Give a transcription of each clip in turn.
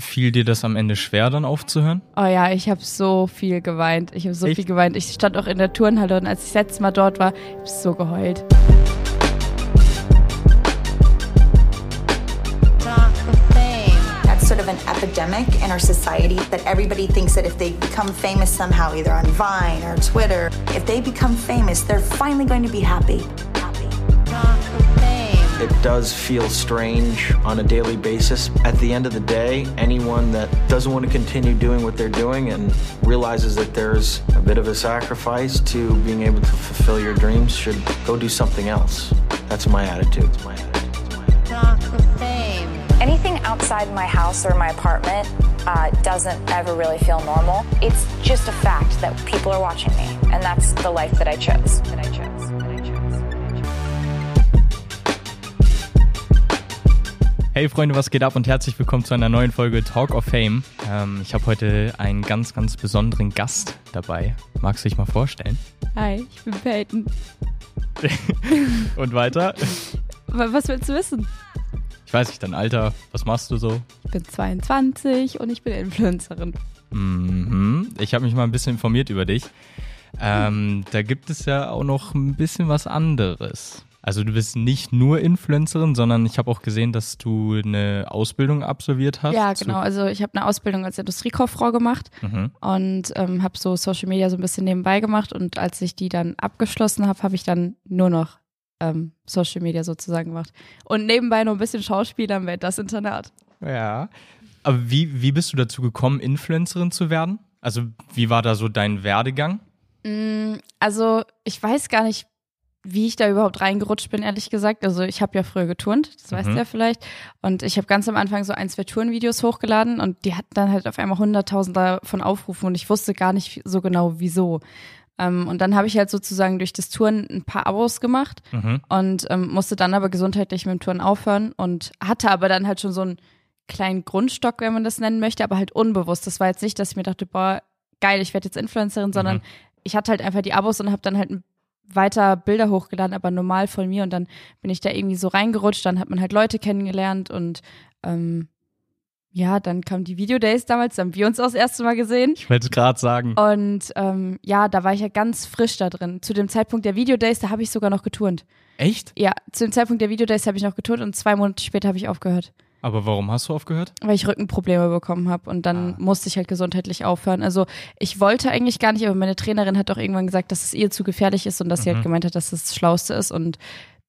fiel dir das am Ende schwer, dann aufzuhören? Oh ja, ich habe so viel geweint. Ich habe so Echt? viel geweint. Ich stand auch in der Turnhalle und als ich das letzte Mal dort war, habe ich so geheult. That's sort of an epidemic in our society that everybody thinks that if they become famous somehow, either on Vine or Twitter, if they become famous, they're finally going to be happy. It does feel strange on a daily basis. At the end of the day, anyone that doesn't want to continue doing what they're doing and realizes that there's a bit of a sacrifice to being able to fulfill your dreams should go do something else. That's my attitude. It's my attitude. It's my attitude. Anything outside my house or my apartment uh, doesn't ever really feel normal. It's just a fact that people are watching me, and that's the life that I chose. That I chose. Hey Freunde, was geht ab und herzlich willkommen zu einer neuen Folge Talk of Fame. Ähm, ich habe heute einen ganz, ganz besonderen Gast dabei. Magst du dich mal vorstellen? Hi, ich bin Peyton. Und weiter? Wa- Was willst du wissen? Ich weiß nicht, dein Alter, was machst du so? Ich bin 22 und ich bin Influencerin. Mhm. Ich habe mich mal ein bisschen informiert über dich. Ähm, da gibt es ja auch noch ein bisschen was anderes. Also du bist nicht nur Influencerin, sondern ich habe auch gesehen, dass du eine Ausbildung absolviert hast. Ja, genau. Also ich habe eine Ausbildung als Industriekauffrau gemacht Mhm. und ähm, habe so Social Media so ein bisschen nebenbei gemacht. Und als ich die dann abgeschlossen habe, habe ich dann nur noch ähm, Social Media sozusagen gemacht. Und nebenbei noch ein bisschen Schauspieler im das Internat. Ja. Aber wie, wie bist du dazu gekommen, Influencerin zu werden? Also wie war da so dein Werdegang? Mm, Also ich weiß gar nicht, wie ich da überhaupt reingerutscht bin, ehrlich gesagt. Also ich habe ja früher geturnt, das weißt Mhm. du ja vielleicht. Und ich habe ganz am Anfang so ein, zwei Turnvideos hochgeladen und die hatten dann halt auf einmal hunderttausender von Aufrufen und ich wusste gar nicht so genau, wieso. Ähm, und dann habe ich halt sozusagen durch das Touren ein paar Abos gemacht Mhm. und ähm, musste dann aber gesundheitlich mit dem Touren aufhören und hatte aber dann halt schon so einen kleinen Grundstock, wenn man das nennen möchte, aber halt unbewusst. Das war jetzt nicht, dass ich mir dachte, boah, geil, ich werde jetzt Influencerin, sondern Mhm. ich hatte halt einfach die Abos und habe dann halt weiter Bilder hochgeladen, aber normal von mir und dann bin ich da irgendwie so reingerutscht, dann hat man halt Leute kennengelernt und ähm, ja, dann kamen die Videodays damals, da haben wir uns auch das erste Mal gesehen. Ich wollte es gerade sagen. Und ähm, ja, da war ich ja ganz frisch da drin. Zu dem Zeitpunkt der Videodays, da habe ich sogar noch geturnt. Echt? Ja, zu dem Zeitpunkt der Videodays habe ich noch geturnt und zwei Monate später habe ich aufgehört, Aber warum hast du aufgehört? weil ich Rückenprobleme bekommen habe und dann Ah. musste ich halt gesundheitlich aufhören. Also ich wollte eigentlich gar nicht, aber meine Trainerin hat auch irgendwann gesagt, dass es ihr zu gefährlich ist und dass sie Mhm. halt gemeint hat, dass es das Schlauste ist und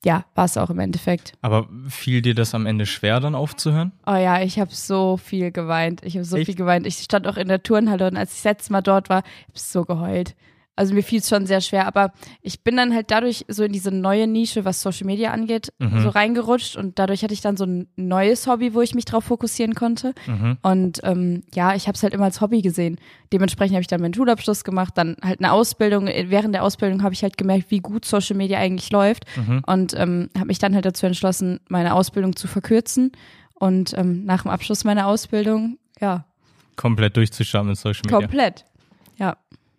ja, war es auch im Endeffekt. Aber fiel dir das am Ende schwer, dann aufzuhören? Oh ja, ich habe so viel geweint. Ich habe so Echt? viel geweint. Ich stand auch in der Turnhalle und als ich das letzte Mal dort war, habe ich so geheult. Also mir fiel es schon sehr schwer, aber ich bin dann halt dadurch so in diese neue Nische, was Social Media angeht, Mhm. so reingerutscht und dadurch hatte ich dann so ein neues Hobby, wo ich mich drauf fokussieren konnte. Mhm. Und ähm, ja, ich habe es halt immer als Hobby gesehen. Dementsprechend habe ich dann meinen Schulabschluss gemacht, dann halt eine Ausbildung. Während der Ausbildung habe ich halt gemerkt, wie gut Social Media eigentlich läuft Mhm. und ähm, habe mich dann halt dazu entschlossen, meine Ausbildung zu verkürzen. Und ähm, nach dem Abschluss meiner Ausbildung, ja, Komplett durchzustarten mit Social Media. komplett.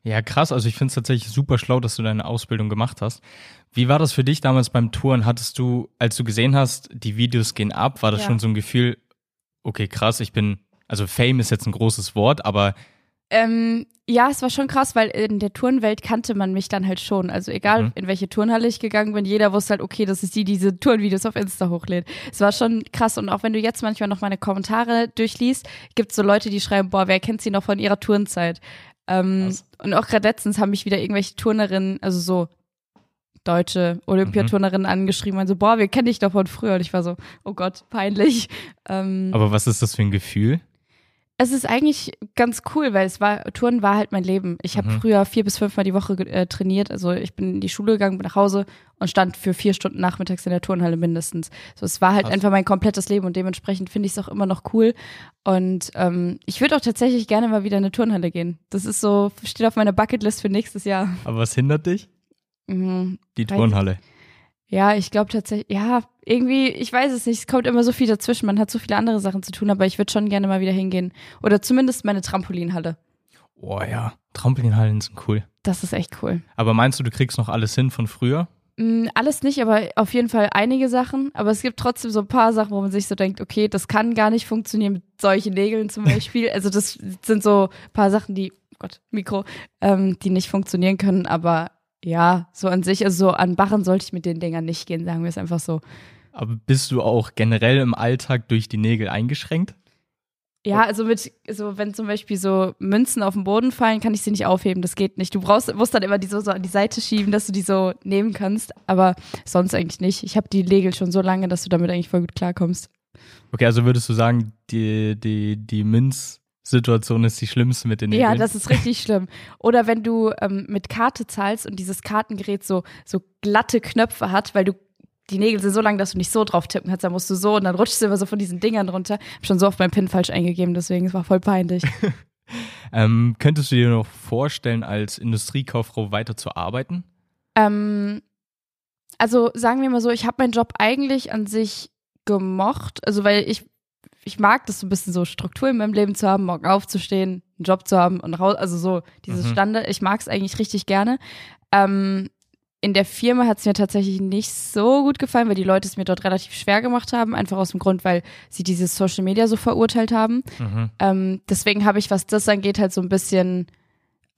Ja. Krass. Also ich finde es tatsächlich super schlau, dass du deine Ausbildung gemacht hast. Wie war das für dich damals beim Touren? Hattest du, als du gesehen hast, die Videos gehen ab, war das Ja. schon so ein Gefühl, okay, krass, ich bin, also Fame ist jetzt ein großes Wort, aber Ähm, ja, es war schon krass, weil in der Turnwelt kannte man mich dann halt schon. Also egal, Mhm. in welche Turnhalle ich gegangen bin, jeder wusste halt, okay, das ist die, die diese Turnvideos auf Insta hochlädt. Es war schon krass. Und auch wenn du jetzt manchmal noch meine Kommentare durchliest, gibt es so Leute, die schreiben, boah, wer kennt sie noch von ihrer Turnzeit? Ähm, und auch gerade letztens haben mich wieder irgendwelche Turnerinnen, also so deutsche Olympiaturnerinnen angeschrieben, also boah, wir kennen dich doch von früher. Und ich war so, oh Gott, peinlich. Ähm, aber was ist das für ein Gefühl? Es ist eigentlich ganz cool, weil es war, Touren war halt mein Leben. Ich habe Mhm. früher vier bis fünfmal die Woche äh, trainiert. Also ich bin in die Schule gegangen, bin nach Hause und stand für vier Stunden nachmittags in der Turnhalle mindestens. So, es war halt Krass. einfach mein komplettes Leben und dementsprechend finde ich es auch immer noch cool. Und ähm, ich würde auch tatsächlich gerne mal wieder in eine Turnhalle gehen. Das ist so, steht auf meiner Bucketlist für nächstes Jahr. Aber was hindert dich? Mhm. Die Turnhalle. Ja, ich glaube tatsächlich, ja, irgendwie, ich weiß es nicht, es kommt immer so viel dazwischen, man hat so viele andere Sachen zu tun, aber ich würde schon gerne mal wieder hingehen. Oder zumindest meine Trampolinhalle. Oh ja, Trampolinhallen sind cool. Das ist echt cool. Aber meinst du, du kriegst noch alles hin von früher? Mm, Alles nicht, aber auf jeden Fall einige Sachen. Aber es gibt trotzdem so ein paar Sachen, wo man sich so denkt, okay, das kann gar nicht funktionieren mit solchen Nägeln zum Beispiel. Also das sind so ein paar Sachen, die, oh Gott, Mikro, ähm, die nicht funktionieren können. Aber ja, so an sich, also so an Barren sollte ich mit den Dingern nicht gehen, sagen wir es einfach so. Aber bist du auch generell im Alltag durch die Nägel eingeschränkt? Ja, also mit, so wenn zum Beispiel so Münzen auf den Boden fallen, kann ich sie nicht aufheben. Das geht nicht. Du brauchst, musst dann immer die so, so an die Seite schieben, dass du die so nehmen kannst. Aber sonst eigentlich nicht. Ich habe die Nägel schon so lange, dass du damit eigentlich voll gut klarkommst. Okay, also würdest du sagen, die, die, die Münzsituation ist die schlimmste mit den Nägeln? Ja, das ist richtig schlimm. Oder wenn du ähm, mit Karte zahlst und dieses Kartengerät so, so glatte Knöpfe hat, weil du die Nägel sind so lang, dass du nicht so drauf tippen kannst, dann musst du so und dann rutschst du immer so von diesen Dingern runter. Hab schon so oft meinen PIN falsch eingegeben, deswegen es war voll peinlich. Ähm, könntest du dir noch vorstellen, als Industriekauffrau weiter zu arbeiten? ähm, also sagen wir mal so, ich habe meinen Job eigentlich an sich gemocht, also weil ich ich mag das so ein bisschen so Struktur in meinem Leben zu haben, morgen aufzustehen, einen Job zu haben und raus, also so dieses Mhm. Standard, ich mag es eigentlich richtig gerne. Ähm, in der Firma hat es mir tatsächlich nicht so gut gefallen, weil die Leute es mir dort relativ schwer gemacht haben, einfach aus dem Grund, weil sie dieses Social Media so verurteilt haben. Mhm. Ähm, deswegen habe ich, was das angeht, halt so ein bisschen,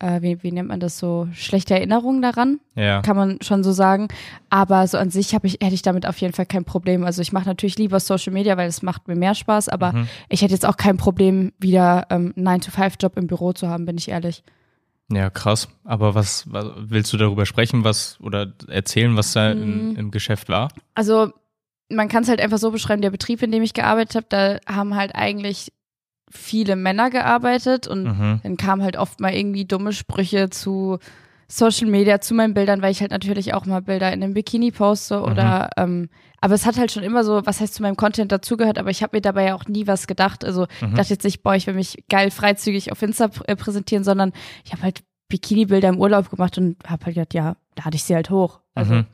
äh, wie, wie nennt man das so, schlechte Erinnerungen daran, Ja. kann man schon so sagen. Aber so an sich habe ich, hätte ich damit auf jeden Fall kein Problem. Also ich mache natürlich lieber Social Media, weil es macht mir mehr Spaß, aber Mhm. ich hätte jetzt auch kein Problem, wieder ähm, einen 9-to-5-Job im Büro zu haben, bin ich ehrlich. Ja, krass. Aber was, was willst du darüber sprechen, was oder erzählen, was da im, Mhm. im Geschäft war? Also man kann es halt einfach so beschreiben, der Betrieb, in dem ich gearbeitet habe, da haben halt eigentlich viele Männer gearbeitet und Mhm. dann kamen halt oft mal irgendwie dumme Sprüche zu Social Media, zu meinen Bildern, weil ich halt natürlich auch mal Bilder in einem Bikini poste oder ähm, aber es hat halt schon immer so, was heißt zu meinem Content dazugehört, aber ich habe mir dabei ja auch nie was gedacht. Also ich dachte jetzt nicht, boah, ich will mich geil freizügig auf Insta äh, präsentieren, sondern ich habe halt Bikini-Bilder im Urlaub gemacht und habe halt gedacht, ja, da hatte ich sie halt hoch. Also Mhm.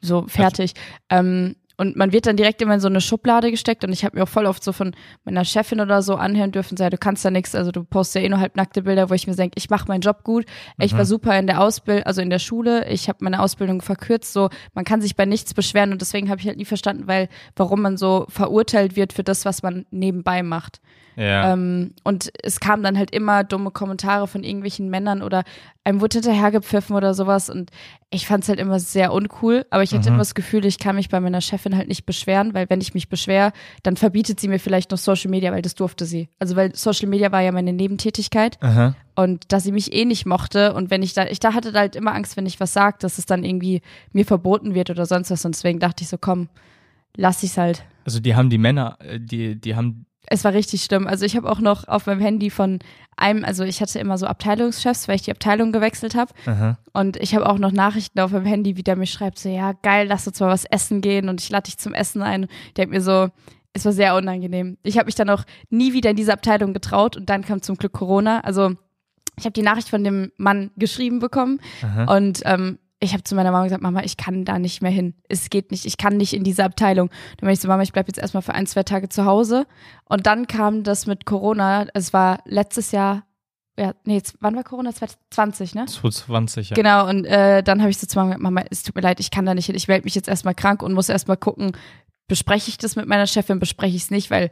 so fertig. ähm, und man wird dann direkt immer in so eine Schublade gesteckt. Und ich habe mir auch voll oft so von meiner Chefin oder so anhören dürfen, sei, du kannst da nichts, also du postest ja eh nur halbnackte Bilder, wo ich mir denke, ich mache meinen Job gut. Ich war super in der Ausbildung, also in der Schule, ich habe meine Ausbildung verkürzt, so. Man kann sich bei nichts beschweren. Und deswegen habe ich halt nie verstanden, weil warum man so verurteilt wird für das, was man nebenbei macht. Ja. Ähm, und es kamen dann halt immer dumme Kommentare von irgendwelchen Männern oder einem wurde hinterhergepfiffen oder sowas. Und ich fand es halt immer sehr uncool. Aber ich hatte immer das Gefühl, ich kann mich bei meiner Chefin halt nicht beschweren, weil wenn ich mich beschwer, dann verbietet sie mir vielleicht noch Social Media, weil das durfte sie. Also weil Social Media war ja meine Nebentätigkeit. Aha. Und dass sie mich eh nicht mochte und wenn ich da, ich da hatte halt immer Angst, wenn ich was sage, dass es dann irgendwie mir verboten wird oder sonst was. Und deswegen dachte ich so, komm, lass ich's halt. Also die haben die Männer, äh, die, die haben, Es war richtig schlimm. Also ich habe auch noch auf meinem Handy von einem, also ich hatte immer so Abteilungschefs, weil ich die Abteilung gewechselt habe. Und ich habe auch noch Nachrichten auf meinem Handy, wie der mir schreibt, so ja, geil, lass uns mal was essen gehen und ich lade dich zum Essen ein. Ich denk mir so, es war sehr unangenehm. Ich habe mich dann auch nie wieder in diese Abteilung getraut und dann kam zum Glück Corona. Also ich habe die Nachricht von dem Mann geschrieben bekommen Aha. und ähm, ich habe zu meiner Mama gesagt, Mama, ich kann da nicht mehr hin. Es geht nicht, ich kann nicht in diese Abteilung. Dann bin ich so, Mama, ich bleib jetzt erstmal für ein, zwei Tage zu Hause. Und dann kam das mit Corona. Es war letztes Jahr, ja, nee, jetzt, wann war Corona? 2020, ne? 2020, ja. Genau, und äh, dann habe ich so zu Mama gesagt, Mama, es tut mir leid, ich kann da nicht hin. Ich melde mich jetzt erstmal krank und muss erstmal gucken, bespreche ich das mit meiner Chefin, bespreche ich es nicht, weil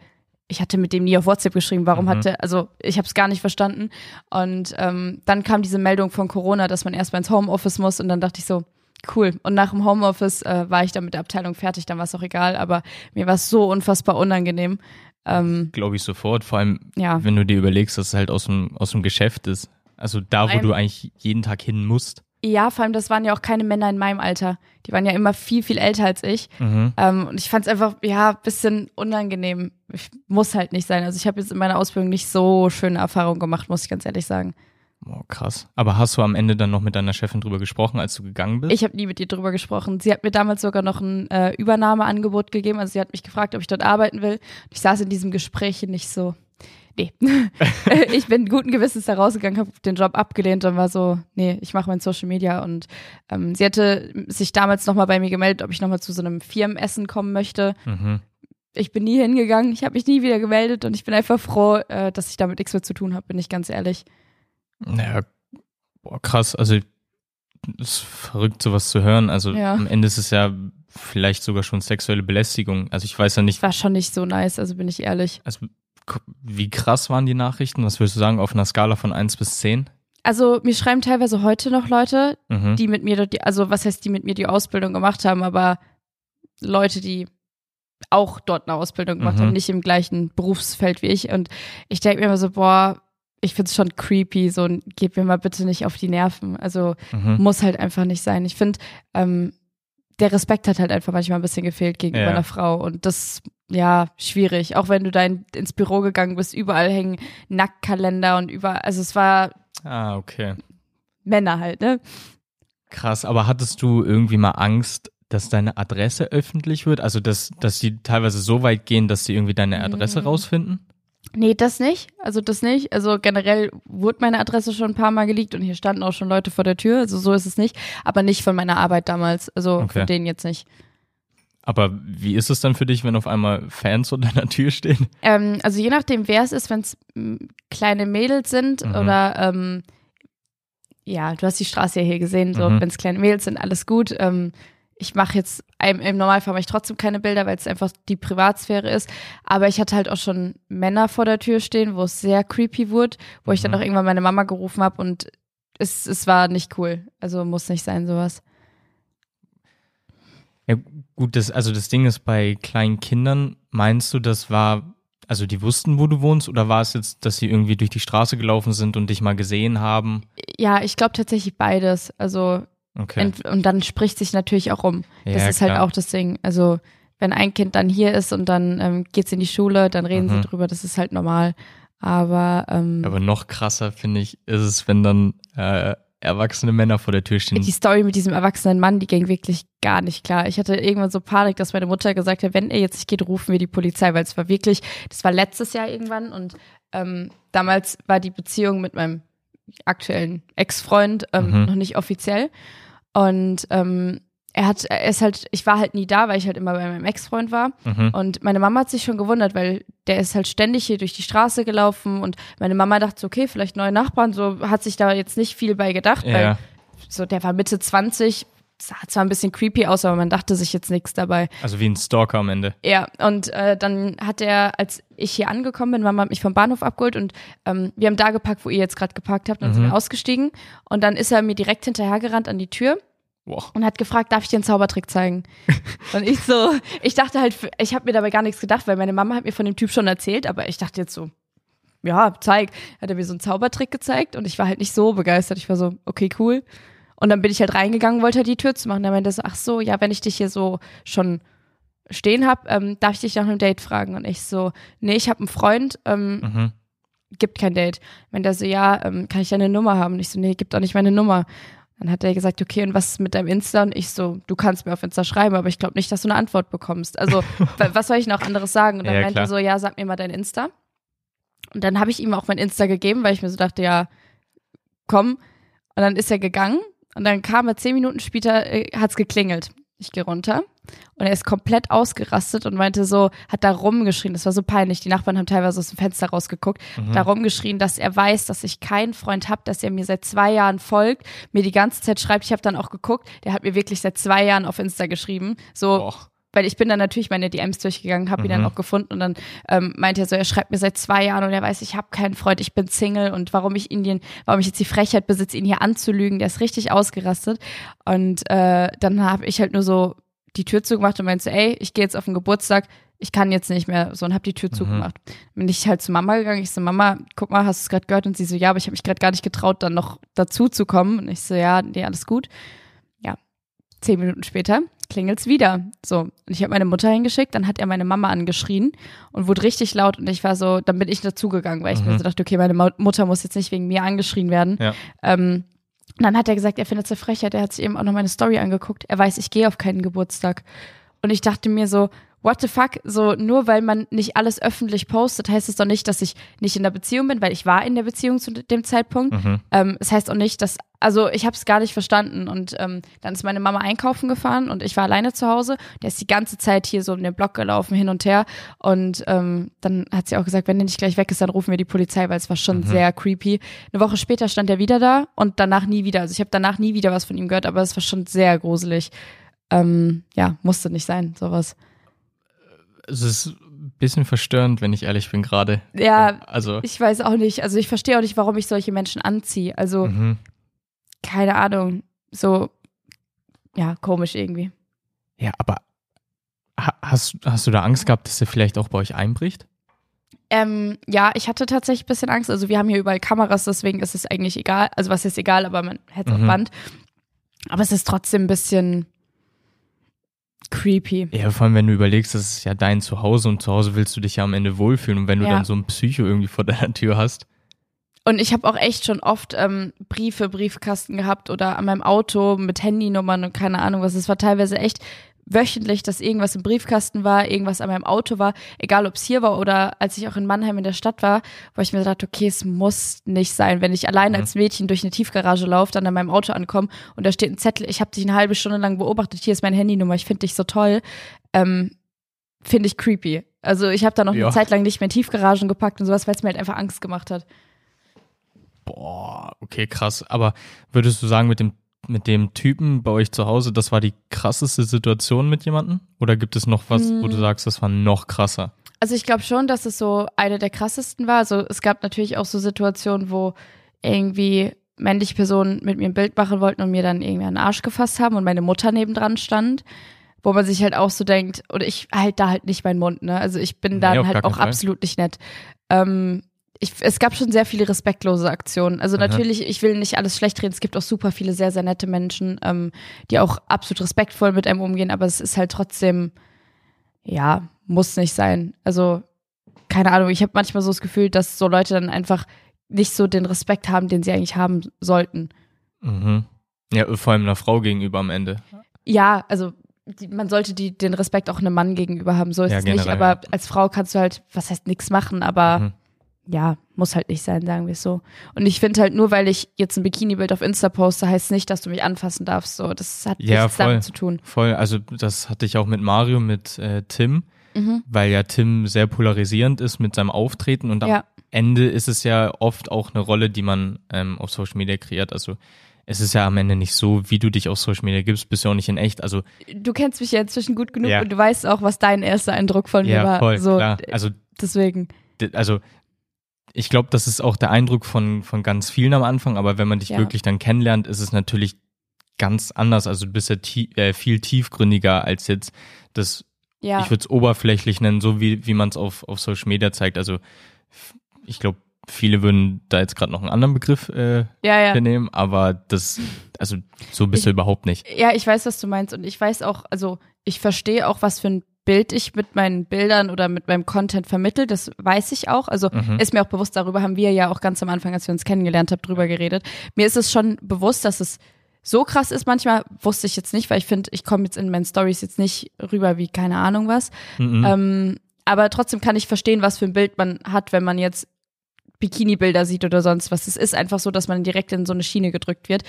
ich hatte mit dem nie auf WhatsApp geschrieben, warum Mhm. hatte, also ich habe es gar nicht verstanden. Und ähm, dann kam diese Meldung von Corona, dass man erstmal ins Homeoffice muss und dann dachte ich so, cool. Und nach dem Homeoffice äh, war ich dann mit der Abteilung fertig, dann war es auch egal, aber mir war es so unfassbar unangenehm. Ähm, Glaube ich sofort. Vor allem, ja. wenn du dir überlegst, dass es halt aus dem, aus dem Geschäft ist. Also da, wo du eigentlich jeden Tag hin musst. Ja, vor allem, das waren ja auch keine Männer in meinem Alter. Die waren ja immer viel, viel älter als ich. Mhm. Ähm, und ich fand es einfach, ja, bisschen unangenehm. Ich, muss halt nicht sein. Also ich habe jetzt in meiner Ausbildung nicht so schöne Erfahrungen gemacht, muss ich ganz ehrlich sagen. Oh, krass. Aber hast du am Ende dann noch mit deiner Chefin drüber gesprochen, als du gegangen bist? Ich habe nie mit ihr drüber gesprochen. Sie hat mir damals sogar noch ein äh, Übernahmeangebot gegeben. Also sie hat mich gefragt, ob ich dort arbeiten will. Ich saß in diesem Gespräch nicht so. Nee. ich bin guten Gewissens da rausgegangen, habe den Job abgelehnt und war so, nee, ich mache mein Social Media. Und ähm, sie hatte sich damals nochmal bei mir gemeldet, ob ich nochmal zu so einem Firmenessen kommen möchte. mhm. Ich bin nie hingegangen, ich habe mich nie wieder gemeldet und ich bin einfach froh, äh, dass ich damit nichts mehr zu tun habe, bin ich ganz ehrlich. Naja, boah, krass. Also ist verrückt, sowas zu hören. Also Ja. am Ende ist es ja vielleicht sogar schon sexuelle Belästigung. Also ich weiß ja nicht, War schon nicht so nice, also bin ich ehrlich. also wie krass waren die Nachrichten? Was würdest du sagen auf einer Skala von 1 bis 10? Also mir schreiben teilweise heute noch Leute, Mhm. die mit mir, dort die, also was heißt, die mit mir die Ausbildung gemacht haben, aber Leute, die auch dort eine Ausbildung gemacht Mhm. haben, nicht im gleichen Berufsfeld wie ich. Und ich denke mir immer so, boah, ich find's schon creepy, so geht mir mal bitte nicht auf die Nerven. Also Mhm. muss halt einfach nicht sein. Ich finde, ähm, der Respekt hat halt einfach manchmal ein bisschen gefehlt gegenüber Ja. einer Frau. Und das, ja, schwierig. Auch wenn du da in, ins Büro gegangen bist, überall hängen Nacktkalender und überall, also es war Ah, okay. Männer halt, ne? Krass, aber hattest du irgendwie mal Angst, dass deine Adresse öffentlich wird? Also, dass, dass die teilweise so weit gehen, dass sie irgendwie deine Adresse Mhm. rausfinden? Nee, das nicht. Also das nicht. Also generell wurde meine Adresse schon ein paar Mal geleakt und hier standen auch schon Leute vor der Tür. Also so ist es nicht. Aber nicht von meiner Arbeit damals. Also Okay. von denen jetzt nicht. Aber wie ist es dann für dich, wenn auf einmal Fans vor deiner Tür stehen? Ähm, also je nachdem, wer es ist, wenn es kleine Mädels sind Mhm. oder ähm, ja, du hast die Straße ja hier gesehen, so Mhm. wenn es kleine Mädels sind, alles gut. Ähm, ich mache jetzt im, Normalfall mache ich trotzdem keine Bilder, weil es einfach die Privatsphäre ist. Aber ich hatte halt auch schon Männer vor der Tür stehen, wo es sehr creepy wurde, wo ich dann Mhm. auch irgendwann meine Mama gerufen habe und es, es war nicht cool. Also muss nicht sein, sowas. Ja, gut, das, also das Ding ist, bei kleinen Kindern, meinst du, das war, also die wussten, wo du wohnst, oder war es jetzt, dass sie irgendwie durch die Straße gelaufen sind und dich mal gesehen haben? Ja, ich glaube tatsächlich beides. Also Okay. ent, und dann spricht sich natürlich auch um. Das Ja, ist halt klar. auch das Ding. Also wenn ein Kind dann hier ist und dann ähm, geht's in die Schule, dann reden Mhm. sie drüber, das ist halt normal. Aber, ähm, Aber noch krasser, finde ich, ist es, wenn dann äh, erwachsene Männer vor der Tür stehen. die Story mit diesem erwachsenen Mann, die ging wirklich gar nicht klar. Ich hatte irgendwann so Panik, dass meine Mutter gesagt hat, wenn er jetzt nicht geht, rufen wir die Polizei, weil es war wirklich, das war letztes Jahr irgendwann und ähm, damals war die Beziehung mit meinem aktuellen Ex-Freund ähm, Mhm. noch nicht offiziell. Und ähm, er hat, er ist halt, ich war halt nie da, weil ich halt immer bei meinem Ex-Freund war. Mhm. Und meine Mama hat sich schon gewundert, weil der ist halt ständig hier durch die Straße gelaufen und meine Mama dachte so, okay, vielleicht neue Nachbarn, so hat sich da jetzt nicht viel bei gedacht, weil Ja, so der war Mitte 20, sah zwar ein bisschen creepy aus, aber man dachte sich jetzt nichts dabei. also wie ein Stalker am Ende. Ja, und äh, dann hat er, als ich hier angekommen bin, Mama hat mich vom Bahnhof abgeholt und ähm, wir haben da geparkt, wo ihr jetzt gerade geparkt habt, und sind Mhm. wir ausgestiegen und dann ist er mir direkt hinterhergerannt an die Tür Boah. und hat gefragt, darf ich dir einen Zaubertrick zeigen? und ich so, ich dachte halt, ich habe mir dabei gar nichts gedacht, weil meine Mama hat mir von dem Typ schon erzählt, aber ich dachte jetzt so, ja, zeig. Hat er mir so einen Zaubertrick gezeigt und ich war halt nicht so begeistert. Ich war so, okay, cool. Und dann bin ich halt reingegangen, wollte halt die Tür zu machen. Er meinte so, ach so, ja, wenn ich dich hier so schon stehen hab, ähm, darf ich dich nach einem Date fragen? Und ich so, nee, ich habe einen Freund, ähm, Mhm. gibt kein Date. Wenn der so, ja, ähm, kann ich deine Nummer haben? Und ich so, nee, gibt auch nicht meine Nummer. Dann hat er gesagt, okay, und was ist mit deinem Insta? Und ich so, du kannst mir auf Insta schreiben, aber ich glaube nicht, dass du eine Antwort bekommst. Also, wa- was soll ich noch anderes sagen? Und dann Ja, meinte er so, ja, sag mir mal dein Insta. Und dann habe ich ihm auch mein Insta gegeben, weil ich mir so dachte, ja, komm. Und dann ist er gegangen und dann kam er zehn Minuten später, äh, hat's geklingelt. Ich gehe runter und er ist komplett ausgerastet und meinte so, hat da rumgeschrien, das war so peinlich, die Nachbarn haben teilweise aus dem Fenster rausgeguckt, Mhm. da rumgeschrien, dass er weiß, dass ich keinen Freund habe, dass er mir seit zwei Jahren folgt, mir die ganze Zeit schreibt, ich habe dann auch geguckt, der hat mir wirklich seit zwei Jahren auf Insta geschrieben, so, Boah. Weil ich bin dann natürlich meine DMs durchgegangen, habe ihn dann Mhm. auch gefunden und dann ähm, meinte er so, er schreibt mir seit zwei Jahren und er weiß, ich habe keinen Freund, ich bin Single und warum ich ihn, warum ich jetzt die Frechheit besitze, ihn hier anzulügen, der ist richtig ausgerastet und äh, dann habe ich halt nur so die Tür zugemacht und meinte so, ey, ich gehe jetzt auf den Geburtstag, ich kann jetzt nicht mehr so und habe die Tür zugemacht. Bin ich halt zu Mama gegangen, ich so, Mama, guck mal, hast du es gerade gehört? Und sie so, ja, aber ich habe mich gerade gar nicht getraut, dann noch dazu zu kommen und ich so, ja, nee, alles gut. Ja, zehn Minuten später klingelt's wieder. So, und ich habe meine Mutter hingeschickt, dann hat er meine Mama angeschrien und wurde richtig laut und ich war so, dann bin ich dazugegangen, weil ich mir so dachte, okay, meine Mutter muss jetzt nicht wegen mir angeschrien werden. Ja. Ähm, und dann hat er gesagt, er findet es eine Frechheit, er hat sich eben auch noch meine Story angeguckt, er weiß, ich gehe auf keinen Geburtstag. Und ich dachte mir so, what the fuck, so nur weil man nicht alles öffentlich postet, heißt es doch nicht, dass ich nicht in der Beziehung bin, weil ich war in der Beziehung zu dem Zeitpunkt. Ähm, es heißt auch nicht, dass, also ich habe es gar nicht verstanden und ähm, dann ist meine Mama einkaufen gefahren und ich war alleine zu Hause. Der ist die ganze Zeit hier so um den Block gelaufen, hin und her und ähm, dann hat sie auch gesagt, wenn der nicht gleich weg ist, dann rufen wir die Polizei, weil es war schon sehr creepy. Eine Woche später stand er wieder da und danach nie wieder. Also ich habe danach nie wieder was von ihm gehört, aber es war schon sehr gruselig. Ähm, ja, musste nicht sein, sowas. Es ist ein bisschen verstörend, wenn ich ehrlich bin gerade. Ja, Also, Ich weiß auch nicht. Also ich verstehe auch nicht, warum ich solche Menschen anziehe. Also, mhm. keine Ahnung. So, ja, komisch irgendwie. ja, aber ha- hast, hast du da Angst gehabt, dass er vielleicht auch bei euch einbricht? Ähm, ja, ich hatte tatsächlich ein bisschen Angst. Also wir haben hier überall Kameras, deswegen ist es eigentlich egal. Also was ist egal, aber man hätte es Mhm. auf Band. Aber es ist trotzdem ein bisschen creepy. Ja, vor allem, wenn du überlegst, das ist ja dein Zuhause und zu Hause willst du dich ja am Ende wohlfühlen und wenn du Ja. dann so ein Psycho irgendwie vor deiner Tür hast. Und ich habe auch echt schon oft ähm, Briefe, Briefkasten gehabt oder an meinem Auto mit Handynummern und keine Ahnung was. Es war teilweise echt wöchentlich, dass irgendwas im Briefkasten war, irgendwas an meinem Auto war, egal ob es hier war oder als ich auch in Mannheim in der Stadt war, wo ich mir dachte, okay, es muss nicht sein, wenn ich allein als Mädchen durch eine Tiefgarage laufe, dann an meinem Auto ankomme und da steht ein Zettel, ich habe dich eine halbe Stunde lang beobachtet, hier ist meine Handynummer, ich finde dich so toll, ähm, finde ich creepy. Also ich habe da noch Ja. eine Zeit lang nicht mehr Tiefgaragen gepackt und sowas, weil es mir halt einfach Angst gemacht hat. Boah, okay, krass. Aber würdest du sagen, mit dem, mit dem Typen bei euch zu Hause, das war die krasseste Situation mit jemandem? Oder gibt es noch was, Hm. wo du sagst, das war noch krasser? Also ich glaube schon, dass es so eine der krassesten war. Also es gab natürlich auch so Situationen, wo irgendwie männliche Personen mit mir ein Bild machen wollten und mir dann irgendwie den Arsch gefasst haben und meine Mutter nebendran stand. Wo man sich halt auch so denkt, oder ich halt da halt nicht meinen Mund, ne? Also ich bin Nee, dann auf halt auch Fall. absolut nicht nett. Ähm, ich, es gab schon sehr viele respektlose Aktionen. Also Aha. natürlich, ich will nicht alles schlecht reden. Es gibt auch super viele sehr, sehr nette Menschen, ähm, die auch absolut respektvoll mit einem umgehen, aber es ist halt trotzdem, ja, muss nicht sein. Also, keine Ahnung, ich habe manchmal so das Gefühl, dass so Leute dann einfach nicht so den Respekt haben, den sie eigentlich haben sollten. Mhm. Ja, vor allem einer Frau gegenüber am Ende. Ja, also die, man sollte die, den Respekt auch einem Mann gegenüber haben, so ist Ja, es nicht. generell, Aber ja. als Frau kannst du halt, was heißt nichts machen, aber Mhm. Ja, muss halt nicht sein, sagen wir es so. Und ich finde halt, nur weil ich jetzt ein Bikini-Bild auf Insta poste, heißt nicht, dass du mich anfassen darfst. So, das hat Ja, nichts voll. damit zu tun. Voll, also das hatte ich auch mit Mario, mit äh, Tim, Mhm. weil ja Tim sehr polarisierend ist mit seinem Auftreten und am Ja. Ende ist es ja oft auch eine Rolle, die man ähm, auf Social Media kreiert. Also es ist ja am Ende nicht so, wie du dich auf Social Media gibst, bist du auch nicht in echt. Also Du kennst mich ja inzwischen gut genug Ja. und du weißt auch, was dein erster Eindruck von mir ja, war. voll, so, klar. Also deswegen. also ich glaube, das ist auch der Eindruck von, von ganz vielen am Anfang, aber wenn man dich Ja. wirklich dann kennenlernt, ist es natürlich ganz anders. Also du bist ja tie äh, viel tiefgründiger als jetzt das, Ja. ich würde es oberflächlich nennen, so wie, wie man es auf, auf Social Media zeigt. Also ich glaube, viele würden da jetzt gerade noch einen anderen Begriff äh, ja, ja. nehmen, aber das, also so bist Ich- du überhaupt nicht. Ja, ich weiß, was du meinst und ich weiß auch, also ich verstehe auch, was für ein Bild ich mit meinen Bildern oder mit meinem Content vermittel. Das weiß ich auch. Also Mhm. ist mir auch bewusst, darüber haben wir ja auch ganz am Anfang, als wir uns kennengelernt haben, drüber geredet. Mir ist es schon bewusst, dass es so krass ist. Manchmal wusste ich jetzt nicht, weil ich finde, ich komme jetzt in meinen Stories jetzt nicht rüber wie keine Ahnung was. Mhm. Ähm, aber trotzdem kann ich verstehen, was für ein Bild man hat, wenn man jetzt Bikini-Bilder sieht oder sonst was. Es ist einfach so, dass man direkt in so eine Schiene gedrückt wird.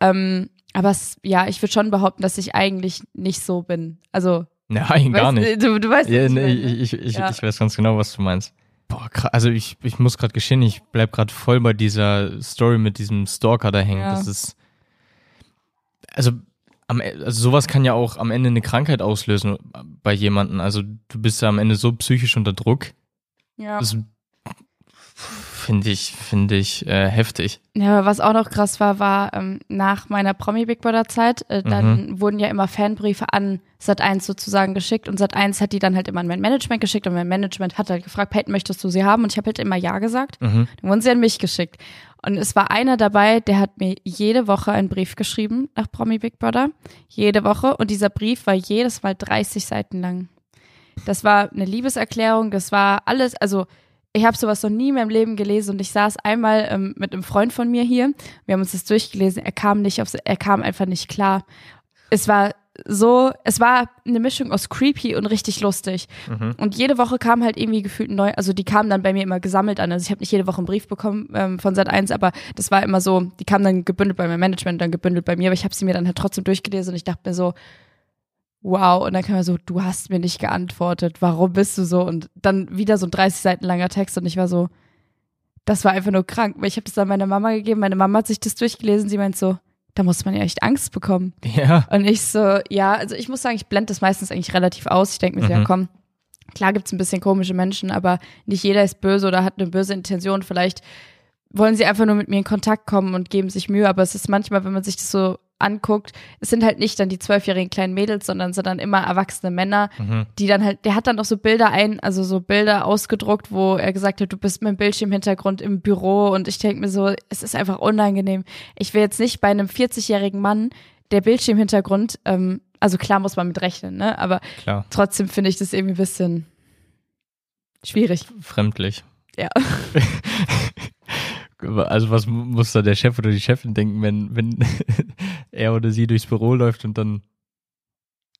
Ähm, aber es, ja, ich würde schon behaupten, dass ich eigentlich nicht so bin. Also Nein, gar weißt, nicht. Du, du weißt, Ja, nee, ich, ich, ich, Ja. ich weiß ganz genau, was du meinst. Boah, krass. Also ich, ich muss gerade geschehen, ich bleib gerade voll bei dieser Story mit diesem Stalker da hängen. Ja. Das ist. Also, am, E- also sowas kann ja auch am Ende eine Krankheit auslösen bei jemandem. Also du bist ja am Ende so psychisch unter Druck. ja. Das finde ich, finde ich äh, heftig. Ja, aber was auch noch krass war, war ähm, nach meiner Promi Big Brother Zeit, äh, dann Mhm. wurden ja immer Fanbriefe an Sat1 sozusagen geschickt und Sat1 hat die dann halt immer an mein Management geschickt und mein Management hat halt gefragt, Peyton, möchtest du sie haben? Und ich habe halt immer ja gesagt. Mhm. Dann wurden sie an mich geschickt. Und es war einer dabei, der hat mir jede Woche einen Brief geschrieben nach Promi Big Brother. Jede Woche. Und dieser Brief war jedes Mal 30 Seiten lang. Das war eine Liebeserklärung, das war alles, also ich habe sowas noch nie in meinem Leben gelesen und ich saß einmal ähm, mit einem Freund von mir hier. Wir haben uns das durchgelesen. Er kam nicht auf, er kam einfach nicht klar. Es war so, es war eine Mischung aus creepy und richtig lustig. Mhm. Und jede Woche kam halt irgendwie gefühlt neu, also die kamen dann bei mir immer gesammelt an. Also ich habe nicht jede Woche einen Brief bekommen ähm, von Sat 1, aber das war immer so, die kamen dann gebündelt bei meinem Management, dann gebündelt bei mir, aber ich habe sie mir dann halt trotzdem durchgelesen und ich dachte mir so, wow, und dann kam er so, du hast mir nicht geantwortet, warum bist du so? Und dann wieder so ein 30 Seiten langer Text und ich war so, das war einfach nur krank. Ich habe das dann meiner Mama gegeben, meine Mama hat sich das durchgelesen, sie meint so, da muss man ja echt Angst bekommen. Ja. Und ich so, ja, also ich muss sagen, ich blende das meistens eigentlich relativ aus. Ich denke mir so, ja Mhm. komm, klar gibt's ein bisschen komische Menschen, aber nicht jeder ist böse oder hat eine böse Intention. Vielleicht wollen sie einfach nur mit mir in Kontakt kommen und geben sich Mühe, aber es ist manchmal, wenn man sich das so anguckt, es sind halt nicht dann die zwölfjährigen kleinen Mädels, sondern sind dann immer erwachsene Männer, Mhm. die dann halt, der hat dann auch so Bilder ein, also so Bilder ausgedruckt, wo er gesagt hat, du bist mit dem Bildschirmhintergrund im Büro und ich denke mir so, es ist einfach unangenehm. Ich will jetzt nicht bei einem 40-jährigen Mann, der Bildschirmhintergrund, ähm, also klar muss man mit rechnen, ne, aber Klar. trotzdem finde ich das irgendwie ein bisschen schwierig. Fremdlich. Ja. Also was mu- muss da der Chef oder die Chefin denken, wenn, wenn er oder sie durchs Büro läuft und dann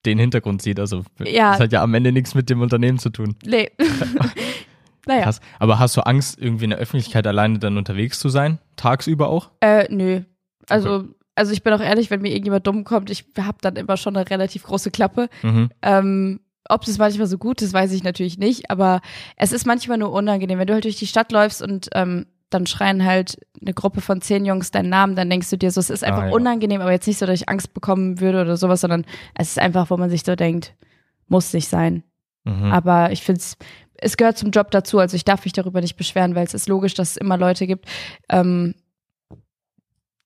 den Hintergrund sieht? Also Ja. das hat ja am Ende nichts mit dem Unternehmen zu tun. Nee. naja. Krass. Aber hast du Angst, irgendwie in der Öffentlichkeit alleine dann unterwegs zu sein? Tagsüber auch? Äh, nö. Also, also ich bin auch ehrlich, wenn mir irgendjemand dumm kommt, ich habe dann immer schon eine relativ große Klappe. Mhm. Ähm, ob das manchmal so gut ist, weiß ich natürlich nicht, aber es ist manchmal nur unangenehm. Wenn du halt durch die Stadt läufst und ähm, dann schreien halt eine Gruppe von zehn Jungs deinen Namen, dann denkst du dir so, es ist einfach Ah, ja. unangenehm, aber jetzt nicht so, dass ich Angst bekommen würde oder sowas, sondern es ist einfach, wo man sich so denkt, muss nicht sein. Mhm. Aber ich finde es, es gehört zum Job dazu, also ich darf mich darüber nicht beschweren, weil es ist logisch, dass es immer Leute gibt, ähm,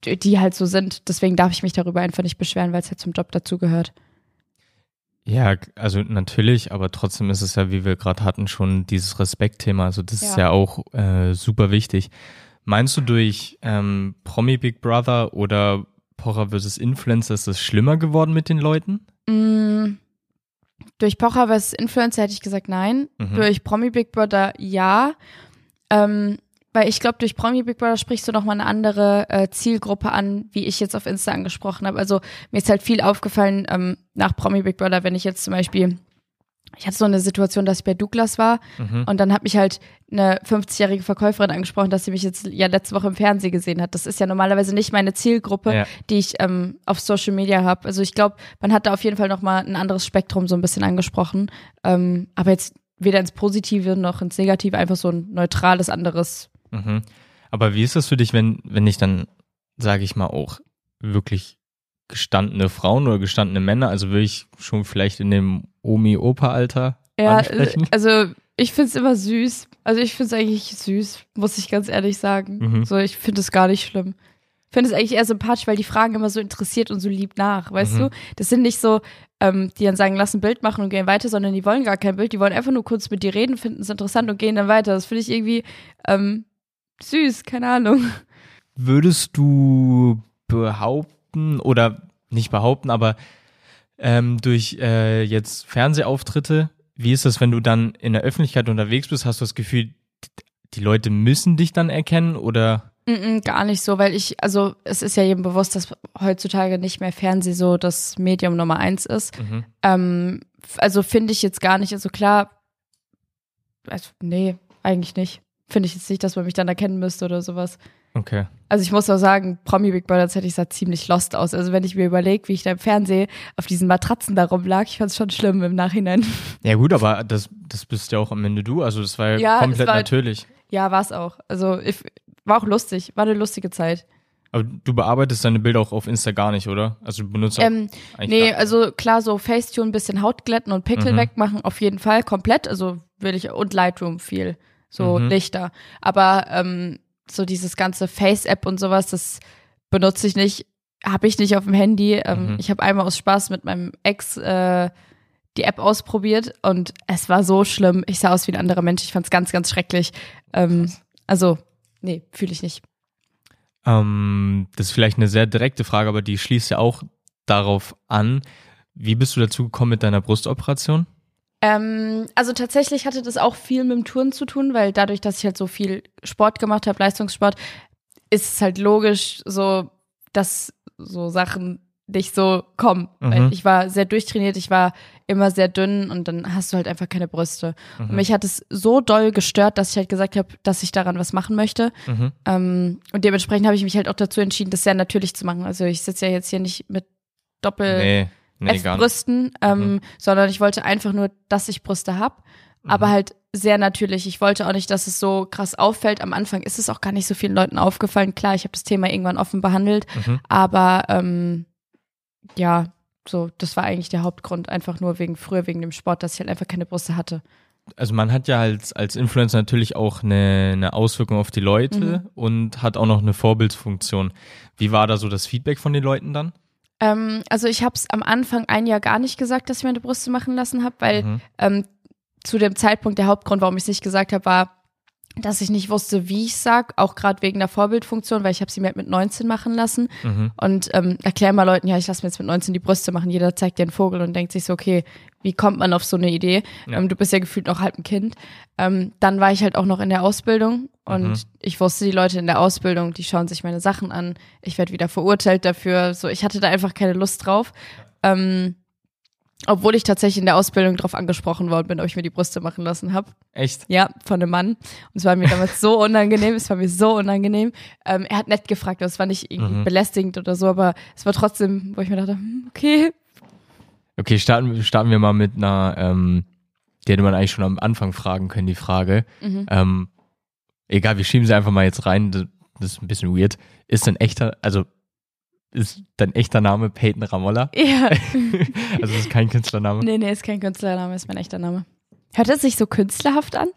die die halt so sind. Deswegen darf ich mich darüber einfach nicht beschweren, weil es halt zum Job dazu gehört. Ja, also natürlich, aber trotzdem ist es ja, wie wir gerade hatten, schon dieses Respektthema. Also das ist Ja. ja auch äh, super wichtig. Meinst du durch ähm, Promi Big Brother oder Pocher vs. Influencer ist es schlimmer geworden mit den Leuten? Mm, durch Pocher vs. Influencer hätte ich gesagt nein. Mhm. Durch Promi Big Brother ja. Ähm, weil ich glaube, durch Promi Big Brother sprichst du nochmal eine andere äh, Zielgruppe an, wie ich jetzt auf Insta angesprochen habe. Also mir ist halt viel aufgefallen ähm, nach Promi Big Brother, wenn ich jetzt zum Beispiel, ich hatte so eine Situation, dass ich bei Douglas war Mhm. und dann hat mich halt eine 50-jährige Verkäuferin angesprochen, dass sie mich jetzt ja letzte Woche im Fernsehen gesehen hat. Das ist ja normalerweise nicht meine Zielgruppe, Ja. die ich ähm, auf Social Media habe. Also ich glaube, man hat da auf jeden Fall nochmal ein anderes Spektrum so ein bisschen angesprochen. Ähm, aber jetzt weder ins Positive noch ins Negative, einfach so ein neutrales anderes. Mhm. Aber wie ist das für dich, wenn, wenn ich dann, sage ich mal, auch wirklich gestandene Frauen oder gestandene Männer, also wirklich schon vielleicht in dem Omi-Opa-Alter Ja, ansprechen? also ich finde es immer süß. Also ich finde es eigentlich süß, muss ich ganz ehrlich sagen. Mhm. So, ich finde es gar nicht schlimm. Ich finde es eigentlich eher sympathisch, weil die fragen immer so interessiert und so lieb nach, weißt Mhm. du? Das sind nicht so, ähm, die dann sagen, lass ein Bild machen und gehen weiter, sondern die wollen gar kein Bild, die wollen einfach nur kurz mit dir reden, finden es interessant und gehen dann weiter. Das finde ich irgendwie ähm, süß, keine Ahnung. Würdest du behaupten oder nicht behaupten, aber ähm, durch äh, jetzt Fernsehauftritte, wie ist das, wenn du dann in der Öffentlichkeit unterwegs bist? Hast du das Gefühl, die Leute müssen dich dann erkennen oder? Gar nicht so, weil ich, also es ist ja jedem bewusst, dass heutzutage nicht mehr Fernseh so das Medium Nummer eins ist. Mhm. Ähm, also finde ich jetzt gar nicht, also klar, also, nee, eigentlich nicht. Finde ich jetzt nicht, dass man mich dann erkennen müsste oder sowas. Okay. Also ich muss auch sagen, Promi Big Brother, das hätte ich sah ziemlich lost aus. Also wenn ich mir überlege, wie ich da im Fernsehen auf diesen Matratzen da rumlag, ich fand es schon schlimm im Nachhinein. Ja gut, aber das, das bist ja auch am Ende du. Also das war ja, komplett war- natürlich. Ja, war es auch. Also ich, war auch lustig, war eine lustige Zeit. Aber du bearbeitest deine Bilder auch auf Insta gar nicht, oder? Also du benutzt auch Ähm, eigentlich nee, also klar, so Facetune, ein bisschen Haut glätten und Pickel Mhm. wegmachen, auf jeden Fall komplett. Also will ich, und Lightroom viel, so Mhm. Lichter. Aber ähm, so dieses ganze Face-App und sowas, das benutze ich nicht, habe ich nicht auf dem Handy. Ähm, Mhm. Ich habe einmal aus Spaß mit meinem Ex äh, die App ausprobiert und es war so schlimm. Ich sah aus wie ein anderer Mensch. Ich fand es ganz, ganz schrecklich. Ähm, also, nee, fühle ich nicht. Ähm, das ist vielleicht eine sehr direkte Frage, aber die schließt ja auch darauf an. Wie bist du dazu gekommen mit deiner Brustoperation? Ähm, also tatsächlich hatte das auch viel mit dem Touren zu tun, weil dadurch, dass ich halt so viel Sport gemacht habe, Leistungssport, ist es halt logisch so, dass so Sachen, nicht so kommen. Mhm. ich war sehr durchtrainiert, ich war immer sehr dünn und dann hast du halt einfach keine Brüste. Mhm. Und mich hat es so doll gestört, dass ich halt gesagt habe, dass ich daran was machen möchte. Mhm. Ähm, und dementsprechend habe ich mich halt auch dazu entschieden, das sehr natürlich zu machen. Also ich sitze ja jetzt hier nicht mit Doppel Nee, nee. F-Brüsten, ähm, sondern ich wollte einfach nur, dass ich Brüste hab, aber halt sehr natürlich. Ich wollte auch nicht, dass es so krass auffällt. Am Anfang ist es auch gar nicht so vielen Leuten aufgefallen. Klar, ich habe das Thema irgendwann offen behandelt, Mhm. aber ähm, ja, so, das war eigentlich der Hauptgrund, einfach nur wegen früher, wegen dem Sport, dass ich halt einfach keine Brüste hatte. Also man hat ja als, als Influencer natürlich auch eine, eine Auswirkung auf die Leute und hat auch noch eine Vorbildsfunktion. Wie war da so das Feedback von den Leuten dann? Ähm, also ich habe es am Anfang ein Jahr gar nicht gesagt, dass ich meine Brüste machen lassen habe, weil Mhm. ähm, zu dem Zeitpunkt der Hauptgrund, warum ich es nicht gesagt habe, war, dass ich nicht wusste, wie ich sag, auch gerade wegen der Vorbildfunktion, weil ich habe sie mir halt mit 19 machen lassen Mhm. und ähm, erklär mal Leuten, ja, ich lasse mir jetzt mit 19 die Brüste machen. Jeder zeigt dir einen Vogel und denkt sich so, okay, wie kommt man auf so eine Idee? Ja. Ähm, du bist ja gefühlt noch halb ein Kind. Ähm, dann war ich halt auch noch in der Ausbildung und Mhm. ich wusste, die Leute in der Ausbildung, die schauen sich meine Sachen an. Ich werde wieder verurteilt dafür. So, ich hatte da einfach keine Lust drauf. Ähm, obwohl ich tatsächlich in der Ausbildung drauf angesprochen worden bin, ob ich mir die Brüste machen lassen habe. Echt? Ja, von einem Mann. Und es war mir damals so unangenehm, es war mir so unangenehm. Ähm, er hat nett gefragt, das war nicht irgendwie Mhm. belästigend oder so, aber es war trotzdem, wo ich mir dachte, hm, okay. Okay, starten, starten wir mal mit einer, ähm, die hätte man eigentlich schon am Anfang fragen können, die Frage. Mhm. Ähm, egal, wir schieben sie einfach mal jetzt rein, das, ist ein bisschen weird. Ist dein echter, also ist dein echter Name Peyton Ramolla? Ja. Also das ist kein Künstlername. nee, nee, ist kein Künstlername, ist mein echter Name. Hört es sich so künstlerhaft an?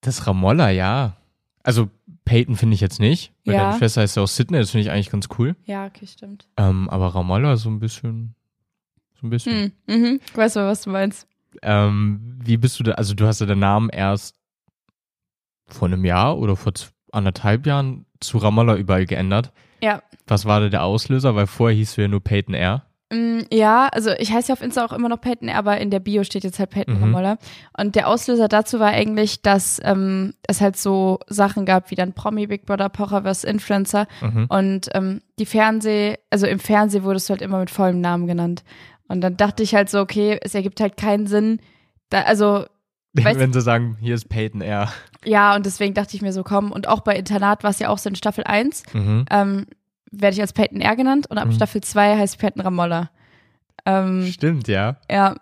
Das Ramolla, ja. Also Peyton finde ich jetzt nicht, weil Ja. deine Schwester heißt ja auch Sydney, das finde ich eigentlich ganz cool. Ja, okay, stimmt. Ähm, aber Ramolla so ein bisschen, so ein bisschen. Hm, mhm. Ich weiß mal, was du meinst. Ähm, wie bist du da, also du hast ja den Namen erst vor einem Jahr oder vor anderthalb Jahren zu Ramallah überall geändert. Ja. Was war da der Auslöser? Weil vorher hieß du ja nur Peyton R. Mm, Ja, also ich heiße ja auf Insta auch immer noch Peyton, aber in der Bio steht jetzt halt Peyton Mhm. Ramolla. Und der Auslöser dazu war eigentlich, dass ähm, es halt so Sachen gab wie dann Promi, Big Brother, Pocher vs. Influencer. Mhm. Und ähm, die Fernseh, also im Fernsehen wurdest du halt immer mit vollem Namen genannt. Und dann dachte ich halt so, okay, es ergibt halt keinen Sinn. Da, also Weißt- Wenn sie sagen, hier ist Peyton R. ja, und deswegen dachte ich mir so, komm. Und auch bei Internat war es ja auch so in Staffel 1, Mhm. ähm, werde ich als Peyton R genannt und ab Mhm. Staffel 2 heißt Peyton Ramolla. Ähm, Stimmt, ja. Ja.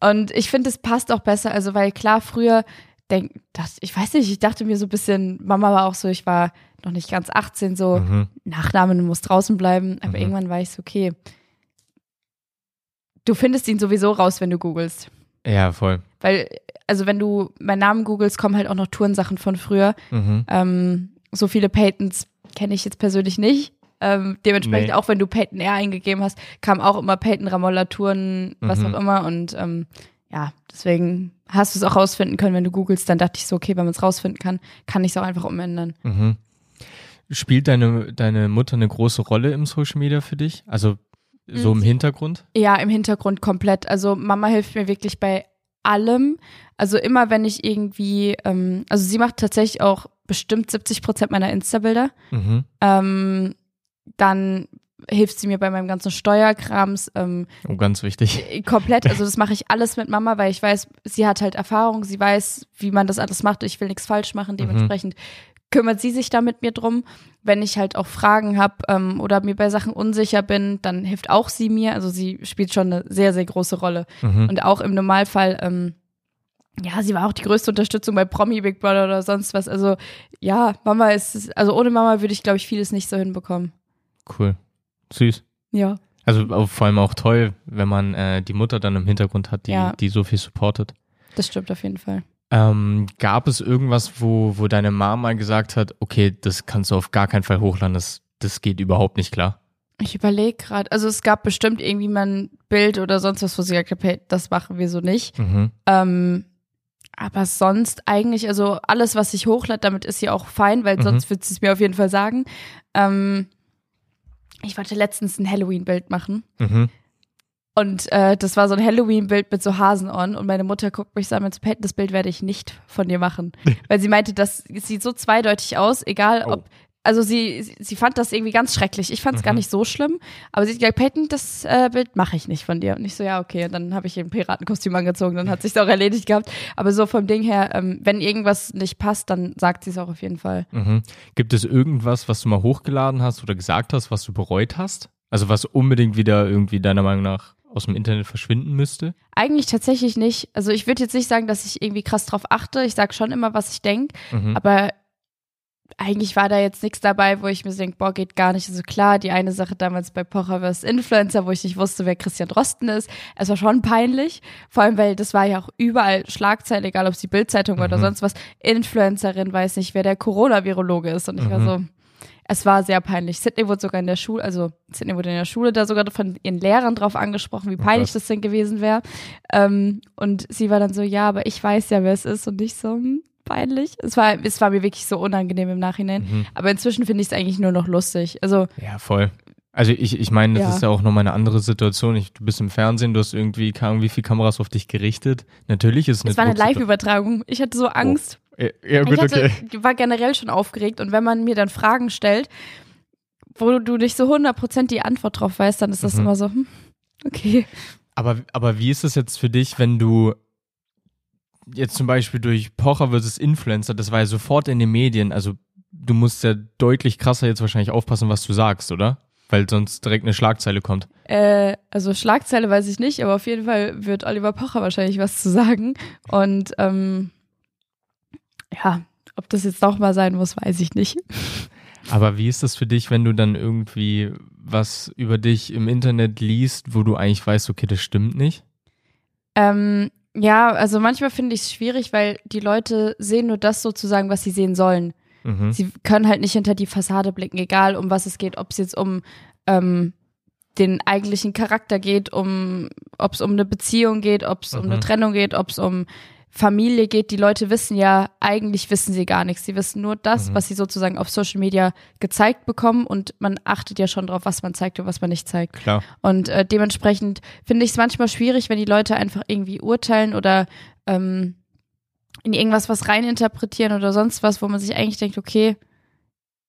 Und ich finde, es passt auch besser, also weil klar, früher denk, das, ich weiß nicht, ich dachte mir so ein bisschen, Mama war auch so, ich war noch nicht ganz 18, so Mhm. Nachname, du musst draußen bleiben, aber Mhm. irgendwann war ich so, okay. Du findest ihn sowieso raus, wenn du googelst. Ja, voll. Weil, also wenn du meinen Namen googelst, kommen halt auch noch Tourensachen von früher. Mhm. Ähm, so viele Peytons kenne ich jetzt persönlich nicht. Ähm, dementsprechend, Nee. auch wenn du Peyton R eingegeben hast, kam auch immer Peyton Ramolla Touren, was Mhm. auch immer. Und ähm, ja, deswegen hast du es auch rausfinden können, wenn du googelst. Dann dachte ich so, okay, wenn man es rausfinden kann, kann ich es auch einfach umändern. Mhm. Spielt deine, deine Mutter eine große Rolle im Social Media für dich? Also so Mhm. im Hintergrund? Ja, im Hintergrund komplett. Also Mama hilft mir wirklich bei allem. Also immer, wenn ich irgendwie, ähm, also sie macht tatsächlich auch bestimmt 70 Prozent meiner Insta-Bilder. Mhm. Ähm, dann hilft sie mir bei meinem ganzen Steuerkrams ähm, Oh, ganz wichtig. komplett. Also das mache ich alles mit Mama, weil ich weiß, sie hat halt Erfahrung, sie weiß, wie man das alles macht. Ich will nichts falsch machen. Dementsprechend kümmert sie sich da mit mir drum. Wenn ich halt auch Fragen habe ähm, oder mir bei Sachen unsicher bin, dann hilft auch sie mir. Also sie spielt schon eine sehr, sehr große Rolle. Mhm. Und auch im Normalfall, ähm, ja, sie war auch die größte Unterstützung bei Promi Big Brother oder sonst was. Also ja, Mama ist, also ohne Mama würde ich, glaube ich, vieles nicht so hinbekommen. Cool. Süß. Ja. Also vor allem auch toll, wenn man äh, die Mutter dann im Hintergrund hat, die, Ja. die so viel supportet. Das stimmt auf jeden Fall. Ähm, gab es irgendwas, wo, wo deine Mama mal gesagt hat, okay, das kannst du auf gar keinen Fall hochladen, das, das geht überhaupt nicht klar? Ich überlege gerade, also es gab bestimmt irgendwie mal ein Bild oder sonst was, wo sie gesagt hat, hey, das machen wir so nicht. Mhm. Ähm, aber sonst eigentlich, also alles, was ich hochlade, damit ist sie auch fein, weil Mhm. sonst wird sie es mir auf jeden Fall sagen. Ähm, ich wollte letztens ein Halloween-Bild machen. Mhm. Und äh, das war so ein Halloween-Bild mit so Hasenohren. Und meine Mutter guckt mich so an und so, das Bild werde ich nicht von dir machen. Weil sie meinte, das sieht so zweideutig aus, egal Oh. ob, also sie, sie, sie fand das irgendwie ganz schrecklich. Ich fand es Mhm. gar nicht so schlimm, aber sie hat gesagt, Peyton, das äh, Bild mache ich nicht von dir. Und ich so, ja, okay. Und dann habe ich ein Piratenkostüm angezogen, dann hat sich's auch erledigt gehabt. Aber so vom Ding her, ähm, wenn irgendwas nicht passt, dann sagt sie es auch auf jeden Fall. Mhm. Gibt es irgendwas, was du mal hochgeladen hast oder gesagt hast, was du bereut hast? Also was unbedingt wieder irgendwie deiner Meinung nach aus dem Internet verschwinden müsste? Eigentlich tatsächlich nicht. Also ich würde jetzt nicht sagen, dass ich irgendwie krass drauf achte. Ich sage schon immer, was ich denke. Mhm. Aber eigentlich war da jetzt nichts dabei, wo ich mir so denke, boah, geht gar nicht. Also klar, die eine Sache damals bei Pocher vs. Influencer, wo ich nicht wusste, wer Christian Drosten ist. Es war schon peinlich. Vor allem, weil das war ja auch überall Schlagzeilen, egal ob es die Bildzeitung war oder Mhm. sonst was. Influencerin weiß nicht, wer der Corona-Virologe ist. Und ich war Mhm. so, es war sehr peinlich. Sydney wurde sogar in der Schule, also Sydney wurde in der Schule da sogar von ihren Lehrern drauf angesprochen, wie peinlich was? das denn gewesen wäre. Ähm, und sie war dann so, ja, aber ich weiß ja, wer es ist. Und ich so, hm, peinlich. Es war, es war mir wirklich so unangenehm im Nachhinein. Mhm. Aber inzwischen finde ich es eigentlich nur noch lustig. Also, Ja, voll. Also ich, ich meine, das Ja. ist ja auch nochmal eine andere Situation. Ich, du bist im Fernsehen, du hast irgendwie, keine Ahnung, wie viele Kameras auf dich gerichtet. Natürlich ist es war eine Live-Übertragung. Ich hatte so Angst. Ja, ja, ich gut, hatte, okay. war generell schon aufgeregt. Und wenn man mir dann Fragen stellt, wo du nicht so 100% die Antwort drauf weißt, dann ist das Mhm. immer so, hm, okay. Aber, aber wie ist es jetzt für dich, wenn du jetzt zum Beispiel durch Pocher versus Influencer, das war ja sofort in den Medien, also du musst ja deutlich krasser jetzt wahrscheinlich aufpassen, was du sagst, oder? Weil sonst direkt eine Schlagzeile kommt. Äh, also Schlagzeile weiß ich nicht, aber auf jeden Fall wird Oliver Pocher wahrscheinlich was zu sagen. Und ähm, ja, ob das jetzt nochmal sein muss, weiß ich nicht. Aber wie ist das für dich, wenn du dann irgendwie was über dich im Internet liest, wo du eigentlich weißt, okay, das stimmt nicht? Ähm, ja, also manchmal finde ich es schwierig, weil die Leute sehen nur das sozusagen, was sie sehen sollen. Mhm. Sie können halt nicht hinter die Fassade blicken, egal um was es geht, ob es jetzt um ähm, den eigentlichen Charakter geht, um ob es um eine Beziehung geht, ob es um eine Mhm. Trennung geht, ob es um Familie geht. Die Leute wissen ja, eigentlich wissen sie gar nichts. Sie wissen nur das, Mhm. was sie sozusagen auf Social Media gezeigt bekommen und man achtet ja schon drauf, was man zeigt und was man nicht zeigt. Klar. Und äh, dementsprechend finde ich es manchmal schwierig, wenn die Leute einfach irgendwie urteilen oder ähm, in irgendwas was reininterpretieren oder sonst was, wo man sich eigentlich denkt, okay,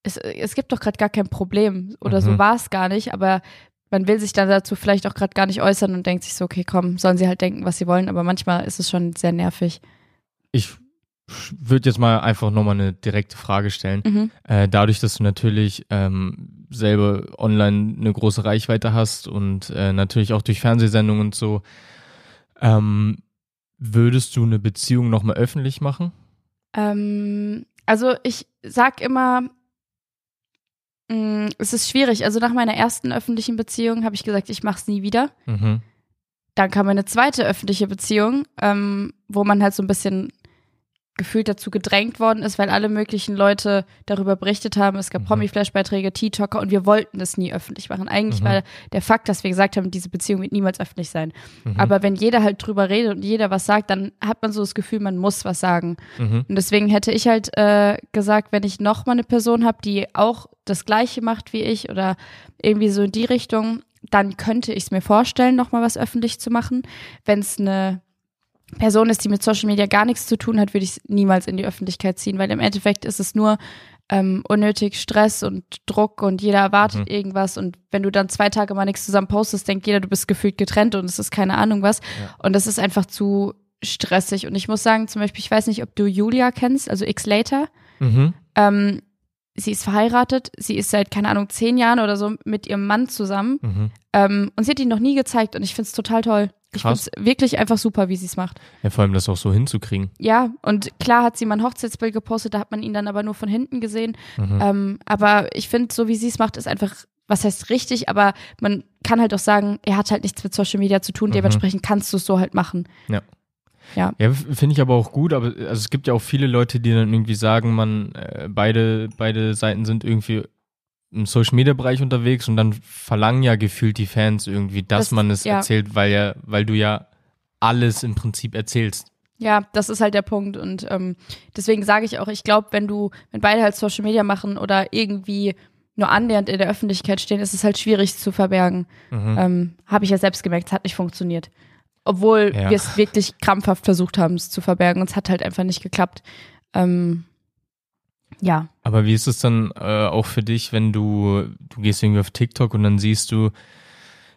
es, es gibt doch gerade gar kein Problem oder so Mhm. war es gar nicht, aber man will sich dann dazu vielleicht auch gerade gar nicht äußern und denkt sich so, okay, komm, sollen sie halt denken, was sie wollen, aber manchmal ist es schon sehr nervig. Ich würde jetzt mal einfach nochmal eine direkte Frage stellen. Mhm. Äh, dadurch, dass du natürlich ähm, selber online eine große Reichweite hast und äh, natürlich auch durch Fernsehsendungen und so, ähm, würdest du eine Beziehung nochmal öffentlich machen? Ähm, also ich sag immer, es ist schwierig. Also nach meiner ersten öffentlichen Beziehung habe ich gesagt, ich mache es nie wieder. Mhm. Dann kam eine zweite öffentliche Beziehung, ähm, wo man halt so ein bisschen gefühlt dazu gedrängt worden ist, weil alle möglichen Leute darüber berichtet haben. Es gab Mhm. Promi-Flash-Beiträge, TikToker und wir wollten es nie öffentlich machen. Eigentlich Mhm. war der Fakt, dass wir gesagt haben, diese Beziehung wird niemals öffentlich sein. Mhm. Aber wenn jeder halt drüber redet und jeder was sagt, dann hat man so das Gefühl, man muss was sagen. Mhm. Und deswegen hätte ich halt äh, gesagt, wenn ich noch mal eine Person habe, die auch das Gleiche macht wie ich oder irgendwie so in die Richtung, dann könnte ich es mir vorstellen, noch mal was öffentlich zu machen. Wenn es eine Person ist, die mit Social Media gar nichts zu tun hat, würde ich es niemals in die Öffentlichkeit ziehen, weil im Endeffekt ist es nur ähm, unnötig Stress und Druck und jeder erwartet Mhm. irgendwas und wenn du dann zwei Tage mal nichts zusammen postest, denkt jeder, du bist gefühlt getrennt und es ist keine Ahnung was Ja. und das ist einfach zu stressig und ich muss sagen, zum Beispiel, ich weiß nicht, ob du Julia kennst, also X Later, Mhm. ähm, sie ist verheiratet, sie ist seit, keine Ahnung, zehn Jahren oder so mit ihrem Mann zusammen Mhm. ähm, und sie hat ihn noch nie gezeigt und ich finde es total toll. Ich finde es wirklich einfach super, wie sie es macht. Ja, vor allem das auch so hinzukriegen. Ja, und klar hat sie mal ein Hochzeitsbild gepostet, da hat man ihn dann aber nur von hinten gesehen. Mhm. Ähm, aber ich finde, so wie sie es macht, ist einfach, was heißt richtig, aber man kann halt auch sagen, er hat halt nichts mit Social Media zu tun, Mhm. dementsprechend kannst du es so halt machen. Ja, f- finde ich aber auch gut, aber also es gibt ja auch viele Leute, die dann irgendwie sagen, man, äh, beide, beide Seiten sind irgendwie im Social Media Bereich unterwegs und dann verlangen ja gefühlt die Fans irgendwie, dass Das- man es ja. erzählt, weil ja, weil du ja alles im Prinzip erzählst. Ja, das ist halt der Punkt. Und ähm, deswegen sage ich auch, ich glaube, wenn du, wenn beide halt Social Media machen oder irgendwie nur annähernd in der Öffentlichkeit stehen, ist es halt schwierig zu verbergen. Mhm. Ähm, Habe ich ja selbst gemerkt, es hat nicht funktioniert. Obwohl Ja. wir es wirklich krampfhaft versucht haben, es zu verbergen. Und es hat halt einfach nicht geklappt. Ähm, Ja. Aber wie ist es dann äh, auch für dich, wenn du, du gehst irgendwie auf TikTok und dann siehst du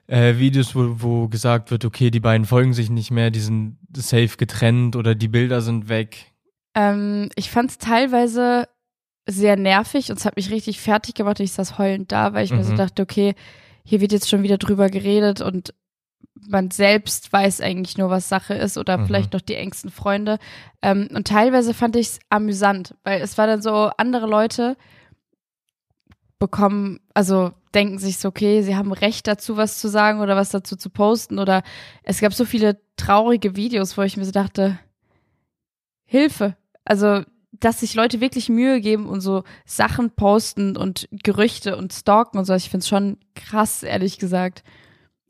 äh, Videos, wo, wo gesagt wird, okay, die beiden folgen sich nicht mehr, die sind safe getrennt oder die Bilder sind weg. Ähm, ich fand es teilweise sehr nervig und es hat mich richtig fertig gemacht. Ich saß heulend da, weil ich mir so Mhm. dachte, okay, hier wird jetzt schon wieder drüber geredet und man selbst weiß eigentlich nur, was Sache ist oder Mhm. vielleicht noch die engsten Freunde. Ähm, und teilweise fand ich es amüsant, weil es war dann so, andere Leute bekommen, also denken sich so, okay, sie haben Recht dazu, was zu sagen oder was dazu zu posten oder es gab so viele traurige Videos, wo ich mir so dachte, Hilfe. Also, dass sich Leute wirklich Mühe geben und so Sachen posten und Gerüchte und stalken und so. Ich finde es schon krass, ehrlich gesagt.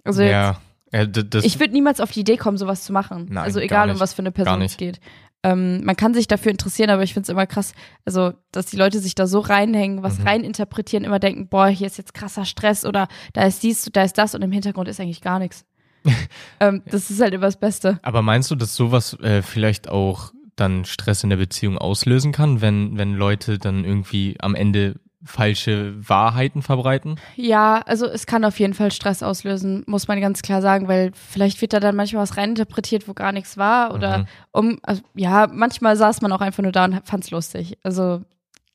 Also ja. Ja ich würde niemals auf die Idee kommen, sowas zu machen. Nein, also egal, um was für eine Person es geht. Ähm, man kann sich dafür interessieren, aber ich finde es immer krass, also dass die Leute sich da so reinhängen, was Mhm. reininterpretieren, immer denken, boah, hier ist jetzt krasser Stress oder da ist dies, da ist das und im Hintergrund ist eigentlich gar nichts. ähm, das ist halt immer das Beste. aber meinst du, dass sowas äh, vielleicht auch dann Stress in der Beziehung auslösen kann, wenn, wenn Leute dann irgendwie am Ende falsche Wahrheiten verbreiten? Ja, also es kann auf jeden Fall Stress auslösen, muss man ganz klar sagen, weil vielleicht wird da dann manchmal was reininterpretiert, wo gar nichts war oder Mhm. um, also, ja, manchmal saß man auch einfach nur da und fand's lustig. Also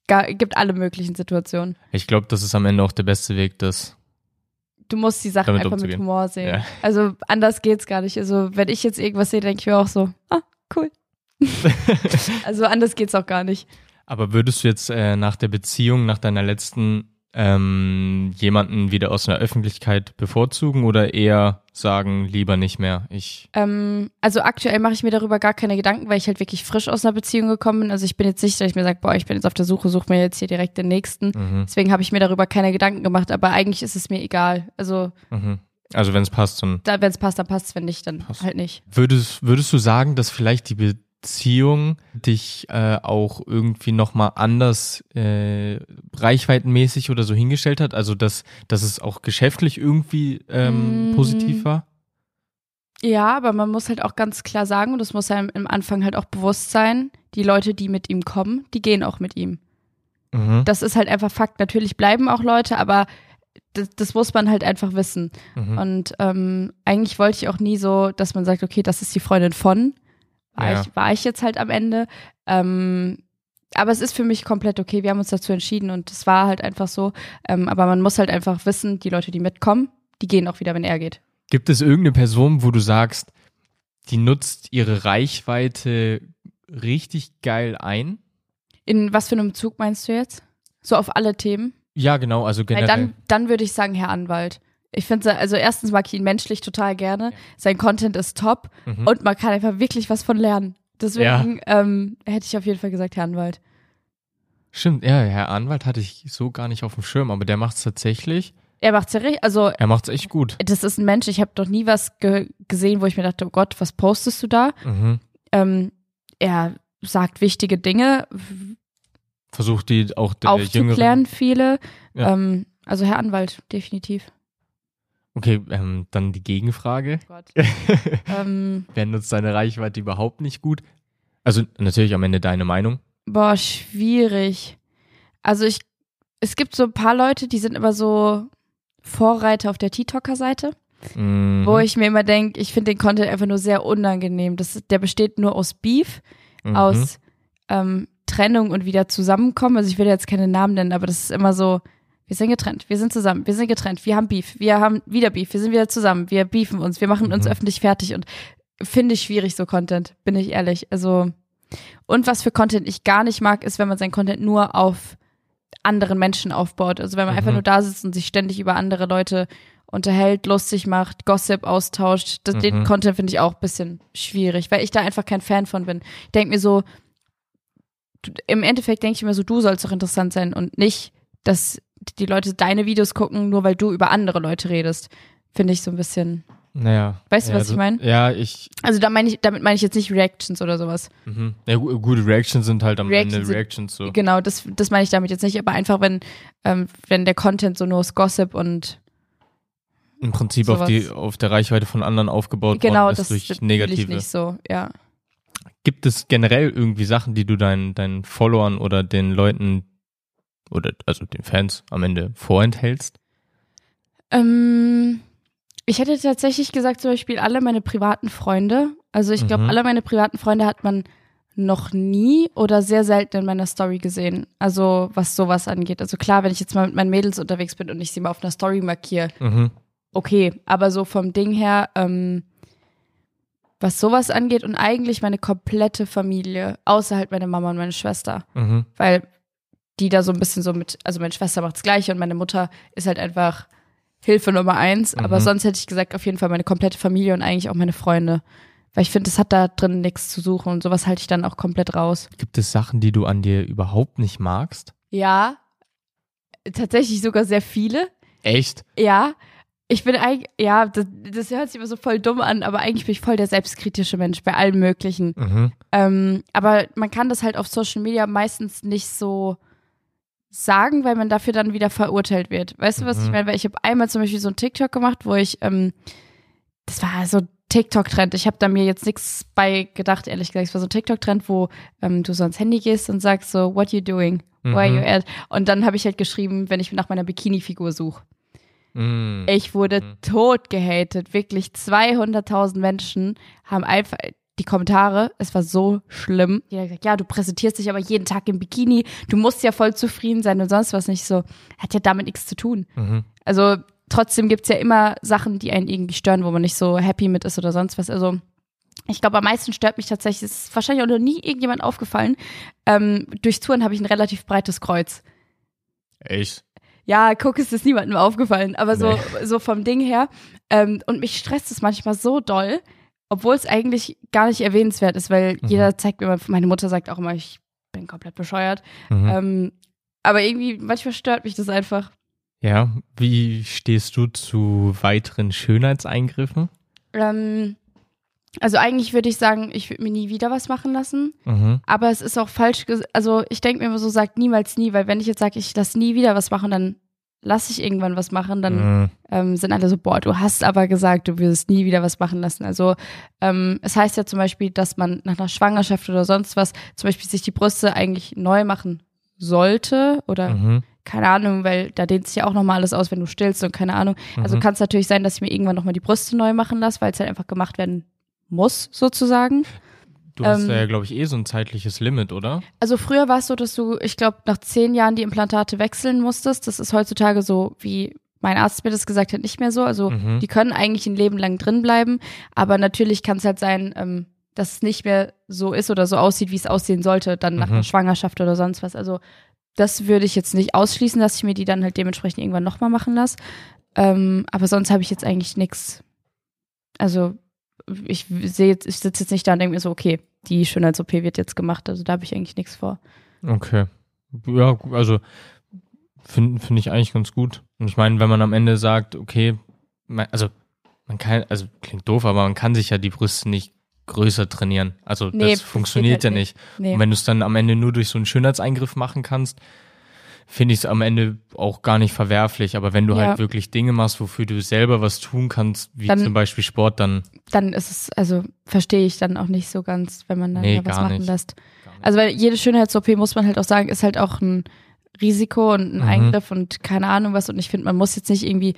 gar, gibt alle möglichen Situationen. Ich glaube, das ist am Ende auch der beste Weg, das. Du musst die Sachen Damit einfach mit umzugehen. Humor sehen. Ja. Also anders geht's gar nicht. Also wenn ich jetzt irgendwas sehe, denke ich mir auch so, ah, cool. also anders geht's auch gar nicht. Aber würdest du jetzt äh, nach der Beziehung, nach deiner letzten, ähm, jemanden wieder aus einer Öffentlichkeit bevorzugen oder eher sagen, lieber nicht mehr? Ich. Ähm, also aktuell mache ich mir darüber gar keine Gedanken, weil ich halt wirklich frisch aus einer Beziehung gekommen bin. Also ich bin jetzt nicht, dass ich mir sage, boah, ich bin jetzt auf der Suche, suche mir jetzt hier direkt den nächsten. Mhm, Deswegen habe ich mir darüber keine Gedanken gemacht, aber eigentlich ist es mir egal. Also mhm. Also wenn es passt, dann da, wenn es passt, dann passt es, wenn nicht, dann Passt. halt nicht. würdest, würdest du sagen, dass vielleicht die Beziehung dich äh, auch irgendwie nochmal anders äh, reichweitenmäßig oder so hingestellt hat? Also dass, dass es auch geschäftlich irgendwie ähm, Mm. positiv war? Ja, aber man muss halt auch ganz klar sagen, und das muss einem im Anfang halt auch bewusst sein, die Leute, die mit ihm kommen, die gehen auch mit ihm. Mhm. Das ist halt einfach Fakt. Natürlich bleiben auch Leute, aber das, das muss man halt einfach wissen. Mhm. Und ähm, eigentlich wollte ich auch nie so, dass man sagt, okay, das ist die Freundin von. War, Ja. ich, war ich jetzt halt am Ende. Ähm, aber es ist für mich komplett okay. Wir haben uns dazu entschieden und es war halt einfach so. Ähm, aber man muss halt einfach wissen, die Leute, die mitkommen, die gehen auch wieder, wenn er geht. Gibt es irgendeine Person, wo du sagst, die nutzt ihre Reichweite richtig geil ein? In was für einem Bezug meinst du jetzt? So auf alle Themen? Ja, genau, also Weil generell. dann, dann würde ich sagen, Herr Anwalt. Ich finde, also erstens mag ich ihn menschlich total gerne. Sein Content ist top Mhm. und man kann einfach wirklich was von lernen. Deswegen ähm, hätte ich auf jeden Fall gesagt, Herr Anwalt. Stimmt, ja, Herr Anwalt hatte ich so gar nicht auf dem Schirm, aber der macht es tatsächlich. Er macht's ja richtig, also Er macht es echt gut. das ist ein Mensch, ich habe noch nie was ge gesehen, wo ich mir dachte, oh Gott, was postest du da? Mhm. Ähm, er sagt wichtige Dinge, Versucht die auch der aufzuklären Jüngeren. viele. Ja. Ähm, also Herr Anwalt, definitiv. Okay, ähm, dann die Gegenfrage. ähm, Wer nutzt seine Reichweite überhaupt nicht gut? Also natürlich am Ende deine Meinung. Boah, schwierig. Also ich, es gibt so ein paar Leute, die sind immer so Vorreiter auf der TikToker-Seite, Mhm. wo ich mir immer denke, ich finde den Content einfach nur sehr unangenehm. Das, der besteht nur aus Beef, Mhm. aus ähm, Trennung und wieder zusammenkommen. Also ich will jetzt keine Namen nennen, aber das ist immer so, wir sind getrennt, wir sind zusammen, wir sind getrennt, wir haben Beef, wir haben wieder Beef, wir sind wieder zusammen, wir beefen uns, wir machen uns Mhm. öffentlich fertig und finde ich schwierig so Content, bin ich ehrlich. Also und was für Content ich gar nicht mag, ist, wenn man sein Content nur auf anderen Menschen aufbaut. Also wenn man Mhm. einfach nur da sitzt und sich ständig über andere Leute unterhält, lustig macht, Gossip austauscht. Das, Den Mhm. Content finde ich auch ein bisschen schwierig, weil ich da einfach kein Fan von bin. Ich denke mir so, im Endeffekt denke ich mir so, du sollst doch interessant sein und nicht, dass die Leute deine Videos gucken, nur weil du über andere Leute redest. Finde ich so ein bisschen. Naja. Weißt du, ja, was ich das- mein? Ja, ich. Also da meine ich, damit meine ich jetzt nicht Reactions oder sowas. Mhm. Ja, gu- gute Reactions sind halt am Reactions Ende Reactions so. Genau, das, das meine ich damit jetzt nicht, aber einfach, wenn, ähm, wenn der Content so nur aus Gossip und Im Prinzip auf, die, auf der Reichweite von anderen aufgebaut genau, worden ist das durch das negative. nicht so, ja. Gibt es generell irgendwie Sachen, die du deinen, deinen Followern oder den Leuten oder also den Fans am Ende vorenthältst? Ähm, ich hätte tatsächlich gesagt, zum Beispiel alle meine privaten Freunde. Also ich glaube, Mhm. alle meine privaten Freunde hat man noch nie oder sehr selten in meiner Story gesehen. Also was sowas angeht. Also klar, wenn ich jetzt mal mit meinen Mädels unterwegs bin und ich sie mal auf einer Story markiere, Mhm. okay. Aber so vom Ding her, ähm, was sowas angeht und eigentlich meine komplette Familie, außer halt meine Mama und meine Schwester. Mhm. Weil die da so ein bisschen so mit, also meine Schwester macht das Gleiche und meine Mutter ist halt einfach Hilfe Nummer eins. Aber Mhm. sonst hätte ich gesagt, auf jeden Fall meine komplette Familie und eigentlich auch meine Freunde. Weil ich finde, es hat da drin nichts zu suchen und sowas halte ich dann auch komplett raus. Gibt es Sachen, die du an dir überhaupt nicht magst? Ja, tatsächlich sogar sehr viele. Echt? Ja, ich bin eigentlich, ja, das, das hört sich immer so voll dumm an, aber eigentlich bin ich voll der selbstkritische Mensch bei allem Möglichen. Mhm. Ähm, aber man kann das halt auf Social Media meistens nicht so sagen, weil man dafür dann wieder verurteilt wird. Weißt du, was ich Mhm. meine? Weil ich habe einmal zum Beispiel so ein TikTok gemacht, wo ich, ähm, das war so ein TikTok-Trend. Ich habe da mir jetzt nichts bei gedacht, ehrlich gesagt. Es war so ein TikTok-Trend, wo ähm, du so ans Handy gehst und sagst so, what you doing? Where are Mhm. you at? Und dann habe ich halt geschrieben, wenn ich nach meiner Bikini-Figur suche. Mhm. Ich wurde Mhm. tot gehatet. Wirklich 200.000 Menschen haben einfach die Kommentare, es war so schlimm. Jeder hat gesagt, ja, du präsentierst dich aber jeden Tag im Bikini, du musst ja voll zufrieden sein und sonst was nicht so. Hat ja damit nichts zu tun. Mhm. Also trotzdem gibt's ja immer Sachen, die einen irgendwie stören, wo man nicht so happy mit ist oder sonst was. Also ich glaube, am meisten stört mich tatsächlich, es ist wahrscheinlich auch noch nie irgendjemand aufgefallen. Ähm, durch Touren habe ich ein relativ breites Kreuz. Echt? Ja, guck, es ist niemandem aufgefallen, aber so, Nee. so vom Ding her. Ähm, und mich stresst es manchmal so doll, obwohl es eigentlich gar nicht erwähnenswert ist, weil Mhm. jeder zeigt mir, immer- meine Mutter sagt auch immer, ich bin komplett bescheuert. Mhm. Ähm, aber irgendwie, manchmal stört mich das einfach. Ja, wie stehst du zu weiteren Schönheitseingriffen? Ähm, also eigentlich würde ich sagen, ich würde mir nie wieder was machen lassen. Mhm. Aber es ist auch falsch, also ich denke mir immer so, sagt niemals nie, weil wenn ich jetzt sage, ich lasse nie wieder was machen, dann lasse ich irgendwann was machen, dann Mhm. ähm, sind alle so, boah, du hast aber gesagt, du würdest nie wieder was machen lassen. Also ähm, es heißt ja zum Beispiel, dass man nach einer Schwangerschaft oder sonst was zum Beispiel sich die Brüste eigentlich neu machen sollte oder Mhm. keine Ahnung, weil da dehnt sich ja auch nochmal alles aus, wenn du stillst und keine Ahnung. Also Mhm. kann es natürlich sein, dass ich mir irgendwann nochmal die Brüste neu machen lasse, weil es halt einfach gemacht werden muss, sozusagen. Du hast ähm, ja, glaube ich, eh so ein zeitliches Limit, oder? Also früher war es so, dass du, ich glaube, nach zehn Jahren die Implantate wechseln musstest. Das ist heutzutage so, wie mein Arzt mir das gesagt hat, nicht mehr so. Also Mhm. die können eigentlich ein Leben lang drin bleiben, aber natürlich kann es halt sein, ähm, dass es nicht mehr so ist oder so aussieht, wie es aussehen sollte, dann nach Mhm. einer Schwangerschaft oder sonst was. Also das würde ich jetzt nicht ausschließen, dass ich mir die dann halt dementsprechend irgendwann nochmal machen lasse. Ähm, aber sonst habe ich jetzt eigentlich nichts. Also ich sehe jetzt, ich sitze jetzt nicht da und denke mir so, okay, die Schönheits-OP wird jetzt gemacht. Also da habe ich eigentlich nichts vor. Okay. Ja, also finde find ich eigentlich ganz gut. Und ich meine, wenn man am Ende sagt, okay, also man kann, also klingt doof, aber man kann sich ja die Brüste nicht größer trainieren. Also Nee, das funktioniert geht ja halt nicht. Nee. Und wenn du es dann am Ende nur durch so einen Schönheitseingriff machen kannst, finde ich es am Ende auch gar nicht verwerflich. Aber wenn du Ja. halt wirklich Dinge machst, wofür du selber was tun kannst, wie Dann- zum Beispiel Sport, dann dann ist es, also verstehe ich dann auch nicht so ganz, wenn man dann Nee, was machen nicht. lässt. Also weil jede Schönheits-OP, muss man halt auch sagen, ist halt auch ein Risiko und ein Mhm. Eingriff und keine Ahnung was. Und ich finde, man muss jetzt nicht irgendwie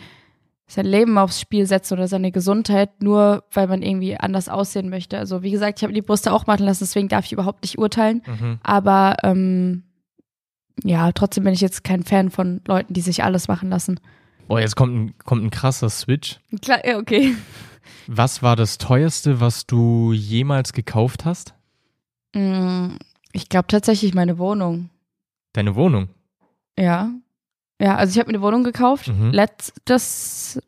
sein Leben aufs Spiel setzen oder seine Gesundheit, nur weil man irgendwie anders aussehen möchte. Also wie gesagt, ich habe die Brüste auch machen lassen, deswegen darf ich überhaupt nicht urteilen. mhm. Aber ähm, ja, trotzdem bin ich jetzt kein Fan von Leuten, die sich alles machen lassen. Boah, jetzt kommt ein, kommt ein krasser Switch. Klar, okay. Was war das teuerste, was du jemals gekauft hast? Mm, Ich glaube tatsächlich meine Wohnung. Deine Wohnung. Ja. Ja, also ich habe mir eine Wohnung gekauft. Mhm. Letztes,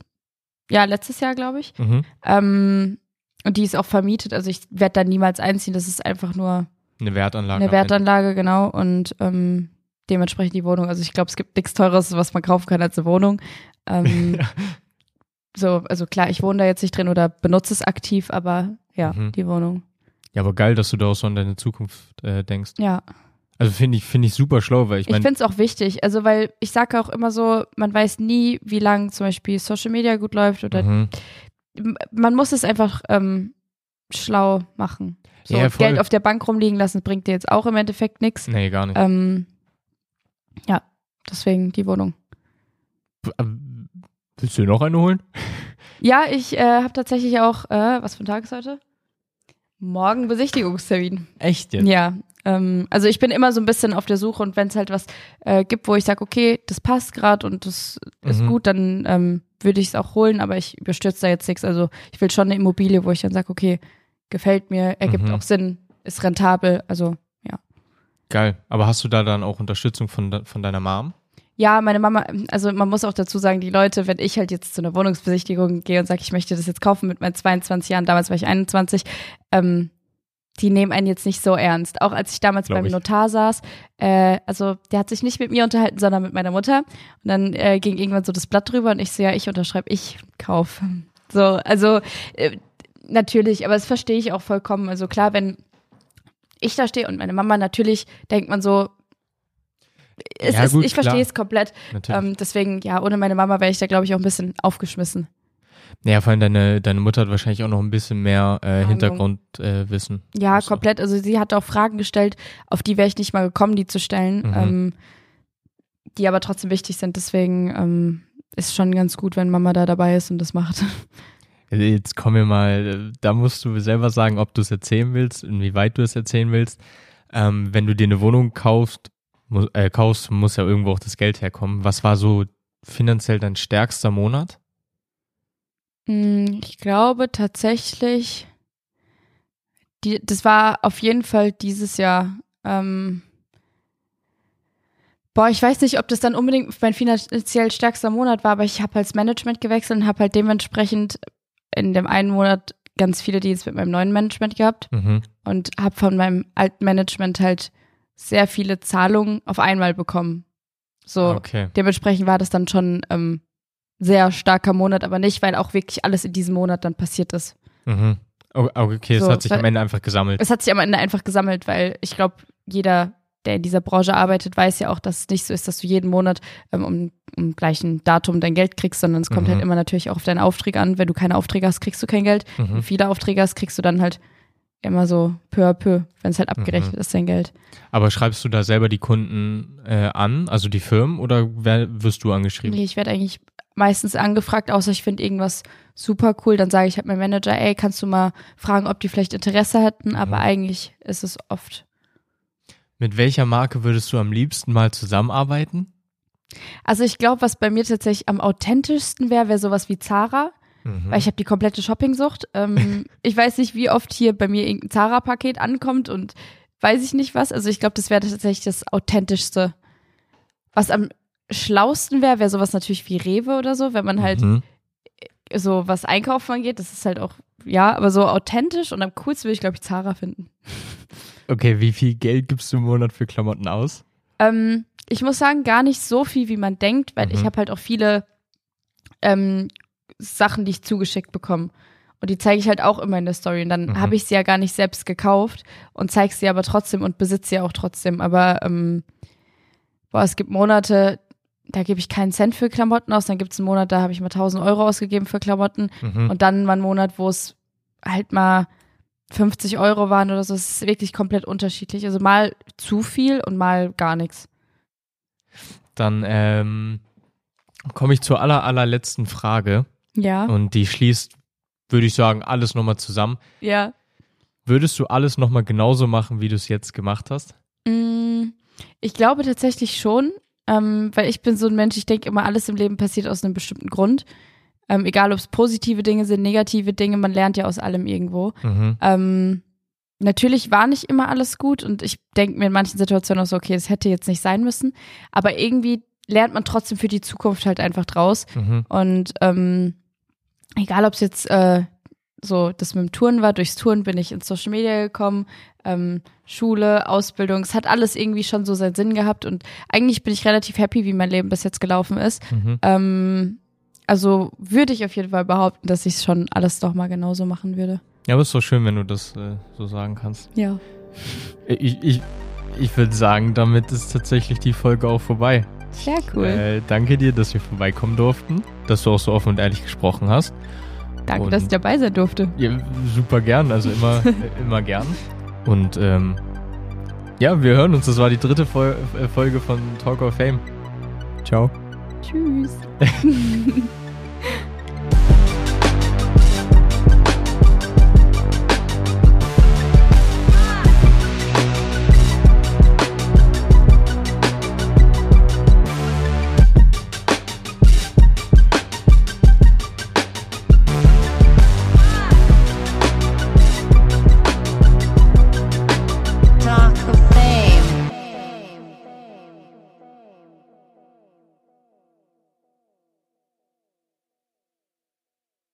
ja, letztes Jahr, glaube ich. Mhm. Ähm, und die ist auch vermietet. Also ich werde da niemals einziehen. Das ist einfach nur Eine Wertanlage. eine. Wertanlage, genau. Und ähm, dementsprechend die Wohnung. Also ich glaube, es gibt nichts Teures, was man kaufen kann als eine Wohnung. Ähm, So, also klar, ich wohne da jetzt nicht drin oder benutze es aktiv, aber ja, Mhm. die Wohnung. Ja, aber geil, dass du da auch so an deine Zukunft äh, denkst. Ja. Also finde ich, finde ich super schlau, weil ich Ich meine, finde es auch wichtig, also weil ich sage auch immer so, man weiß nie, wie lang zum Beispiel Social Media gut läuft oder mhm. man muss es einfach ähm, schlau machen. So, Ja. Geld auf der Bank rumliegen lassen, bringt dir jetzt auch im Endeffekt nichts. Nee, gar nicht. Ähm, ja, deswegen die Wohnung. Willst du noch eine holen? Ja, ich äh, habe tatsächlich auch, äh, was für ein Tag ist heute? Morgen Besichtigungstermin. Echt jetzt? Ja, ähm, also ich bin immer so ein bisschen auf der Suche und wenn es halt was äh, gibt, wo ich sage, okay, das passt gerade und das ist Mhm. gut, dann ähm, würde ich es auch holen, aber ich überstürze da jetzt nichts. Also ich will schon eine Immobilie, wo ich dann sage, okay, gefällt mir, ergibt Mhm. auch Sinn, ist rentabel, also. Geil. Aber hast du da dann auch Unterstützung von, von deiner Mom? Ja, meine Mama, also man muss auch dazu sagen, die Leute, wenn ich halt jetzt zu einer Wohnungsbesichtigung gehe und sage, ich möchte das jetzt kaufen mit meinen 22 Jahren, damals war ich 21, ähm, die nehmen einen jetzt nicht so ernst. Auch als ich damals Glaub beim ich. Notar saß, äh, also der hat sich nicht mit mir unterhalten, sondern mit meiner Mutter. Und dann äh, ging irgendwann so das Blatt drüber und ich so, ja, ich unterschreibe, ich kauf. So, also äh, natürlich, aber das verstehe ich auch vollkommen. Also klar, wenn ich da stehe und meine Mama, natürlich denkt man so, Ja, ist, gut, ich verstehe es komplett. Ähm, deswegen, ja, ohne meine Mama wäre ich da, glaube ich, auch ein bisschen aufgeschmissen. ja, vor allem deine, deine Mutter hat wahrscheinlich auch noch ein bisschen mehr äh. Hintergrundwissen. Äh. Ja, So. komplett. Also sie hat auch Fragen gestellt, auf die wäre ich nicht mal gekommen, die zu stellen, Mhm. ähm, die aber trotzdem wichtig sind. Deswegen ähm, ist schon ganz gut, wenn Mama da dabei ist und das macht. Jetzt komm mir mal, da musst du selber sagen, ob du es erzählen willst, inwieweit du es erzählen willst. Ähm, wenn du dir eine Wohnung kaufst, mu äh, kaufst, muss ja irgendwo auch das Geld herkommen. Was war so finanziell dein stärkster Monat? Mm, Ich glaube tatsächlich, die, das war auf jeden Fall dieses Jahr. Ähm, boah, ich weiß nicht, ob das dann unbedingt mein finanziell stärkster Monat war, aber ich habe das Management gewechselt und habe halt dementsprechend in dem einen Monat ganz viele Deals mit meinem neuen Management gehabt Mhm. und habe von meinem alten Management halt sehr viele Zahlungen auf einmal bekommen. So, Okay. dementsprechend war das dann schon ähm, sehr starker Monat, aber nicht, weil auch wirklich alles in diesem Monat dann passiert ist. Mhm. Oh, okay, es So, hat sich am Ende einfach gesammelt. Es hat sich am Ende einfach gesammelt, weil ich glaube, jeder, der in dieser Branche arbeitet, weiß ja auch, dass es nicht so ist, dass du jeden Monat ähm, um, um gleichen Datum dein Geld kriegst, sondern es kommt Mhm. halt immer natürlich auch auf deine Aufträge an. Wenn du keine Aufträge hast, kriegst du kein Geld. Wenn du Mhm. viele Aufträge hast, kriegst du dann halt immer so peu à peu, wenn es halt abgerechnet Mhm. ist, dein Geld. Aber schreibst du da selber die Kunden äh, an, also die Firmen, oder wer, wirst du angeschrieben? Nee, ich werde eigentlich meistens angefragt, außer ich finde irgendwas super cool, dann sage ich halt meinem Manager, ey, kannst du mal fragen, ob die vielleicht Interesse hätten, aber Mhm. eigentlich ist es oft. Mit welcher Marke würdest du am liebsten mal zusammenarbeiten? Also ich glaube, was bei mir tatsächlich am authentischsten wäre, wäre sowas wie Zara, Mhm. weil ich habe die komplette Shoppingsucht. Ähm, ich weiß nicht, wie oft hier bei mir irgendein Zara-Paket ankommt und weiß ich nicht was. Also ich glaube, das wäre tatsächlich das authentischste. Was am schlausten wäre, wäre sowas natürlich wie Rewe oder so, wenn man halt Mhm. So was einkaufen angeht, das ist halt auch, ja, aber so authentisch und am coolsten würde ich, glaube ich, Zara finden. Okay, wie viel Geld gibst du im Monat für Klamotten aus? Ähm, ich muss sagen, gar nicht so viel, wie man denkt, weil Mhm. ich habe halt auch viele ähm, Sachen, die ich zugeschickt bekomme. Und die zeige ich halt auch immer in der Story. Und dann Mhm. habe ich sie ja gar nicht selbst gekauft und zeige sie aber trotzdem und besitze sie auch trotzdem. Aber ähm, boah, es gibt Monate, da gebe ich keinen Cent für Klamotten aus. Dann gibt es einen Monat, da habe ich mal 1000 Euro ausgegeben für Klamotten. Mhm. Und dann mal einen Monat, wo es halt mal 50 Euro waren oder so. Es ist wirklich komplett unterschiedlich. Also mal zu viel und mal gar nichts. Dann ähm, komme ich zur aller, allerletzten Frage Ja. und die schließt, würde ich sagen, alles nochmal zusammen. Ja. Würdest du alles nochmal genauso machen, wie du es jetzt gemacht hast? Mm, Ich glaube tatsächlich schon, ähm, weil ich bin so ein Mensch, ich denke immer, alles im Leben passiert aus einem bestimmten Grund. Ähm, egal, ob es positive Dinge sind, negative Dinge, man lernt ja aus allem irgendwo. Mhm. Ähm, natürlich war nicht immer alles gut und ich denke mir in manchen Situationen auch so, okay, es hätte jetzt nicht sein müssen, aber irgendwie lernt man trotzdem für die Zukunft halt einfach draus. Mhm. Und ähm, egal, ob es jetzt äh, so das mit dem Touren war, durchs Touren bin ich ins Social Media gekommen, ähm, Schule, Ausbildung, es hat alles irgendwie schon so seinen Sinn gehabt und eigentlich bin ich relativ happy, wie mein Leben bis jetzt gelaufen ist. Mhm. Ähm, also würde ich auf jeden Fall behaupten, dass ich schon alles doch mal genauso machen würde. Ja, aber ist doch schön, wenn du das äh, so sagen kannst. Ja. Ich, ich, ich würde sagen, damit ist tatsächlich die Folge auch vorbei. Sehr cool. Äh, danke dir, dass wir vorbeikommen durften, dass du auch so offen und ehrlich gesprochen hast. Danke, Und- dass ich dabei sein durfte. Ja, super gern, also immer, immer gern. Und ähm, ja, wir hören uns. Das war die dritte Fol äh, Folge von Talk of Fame. Ciao. Tschüss.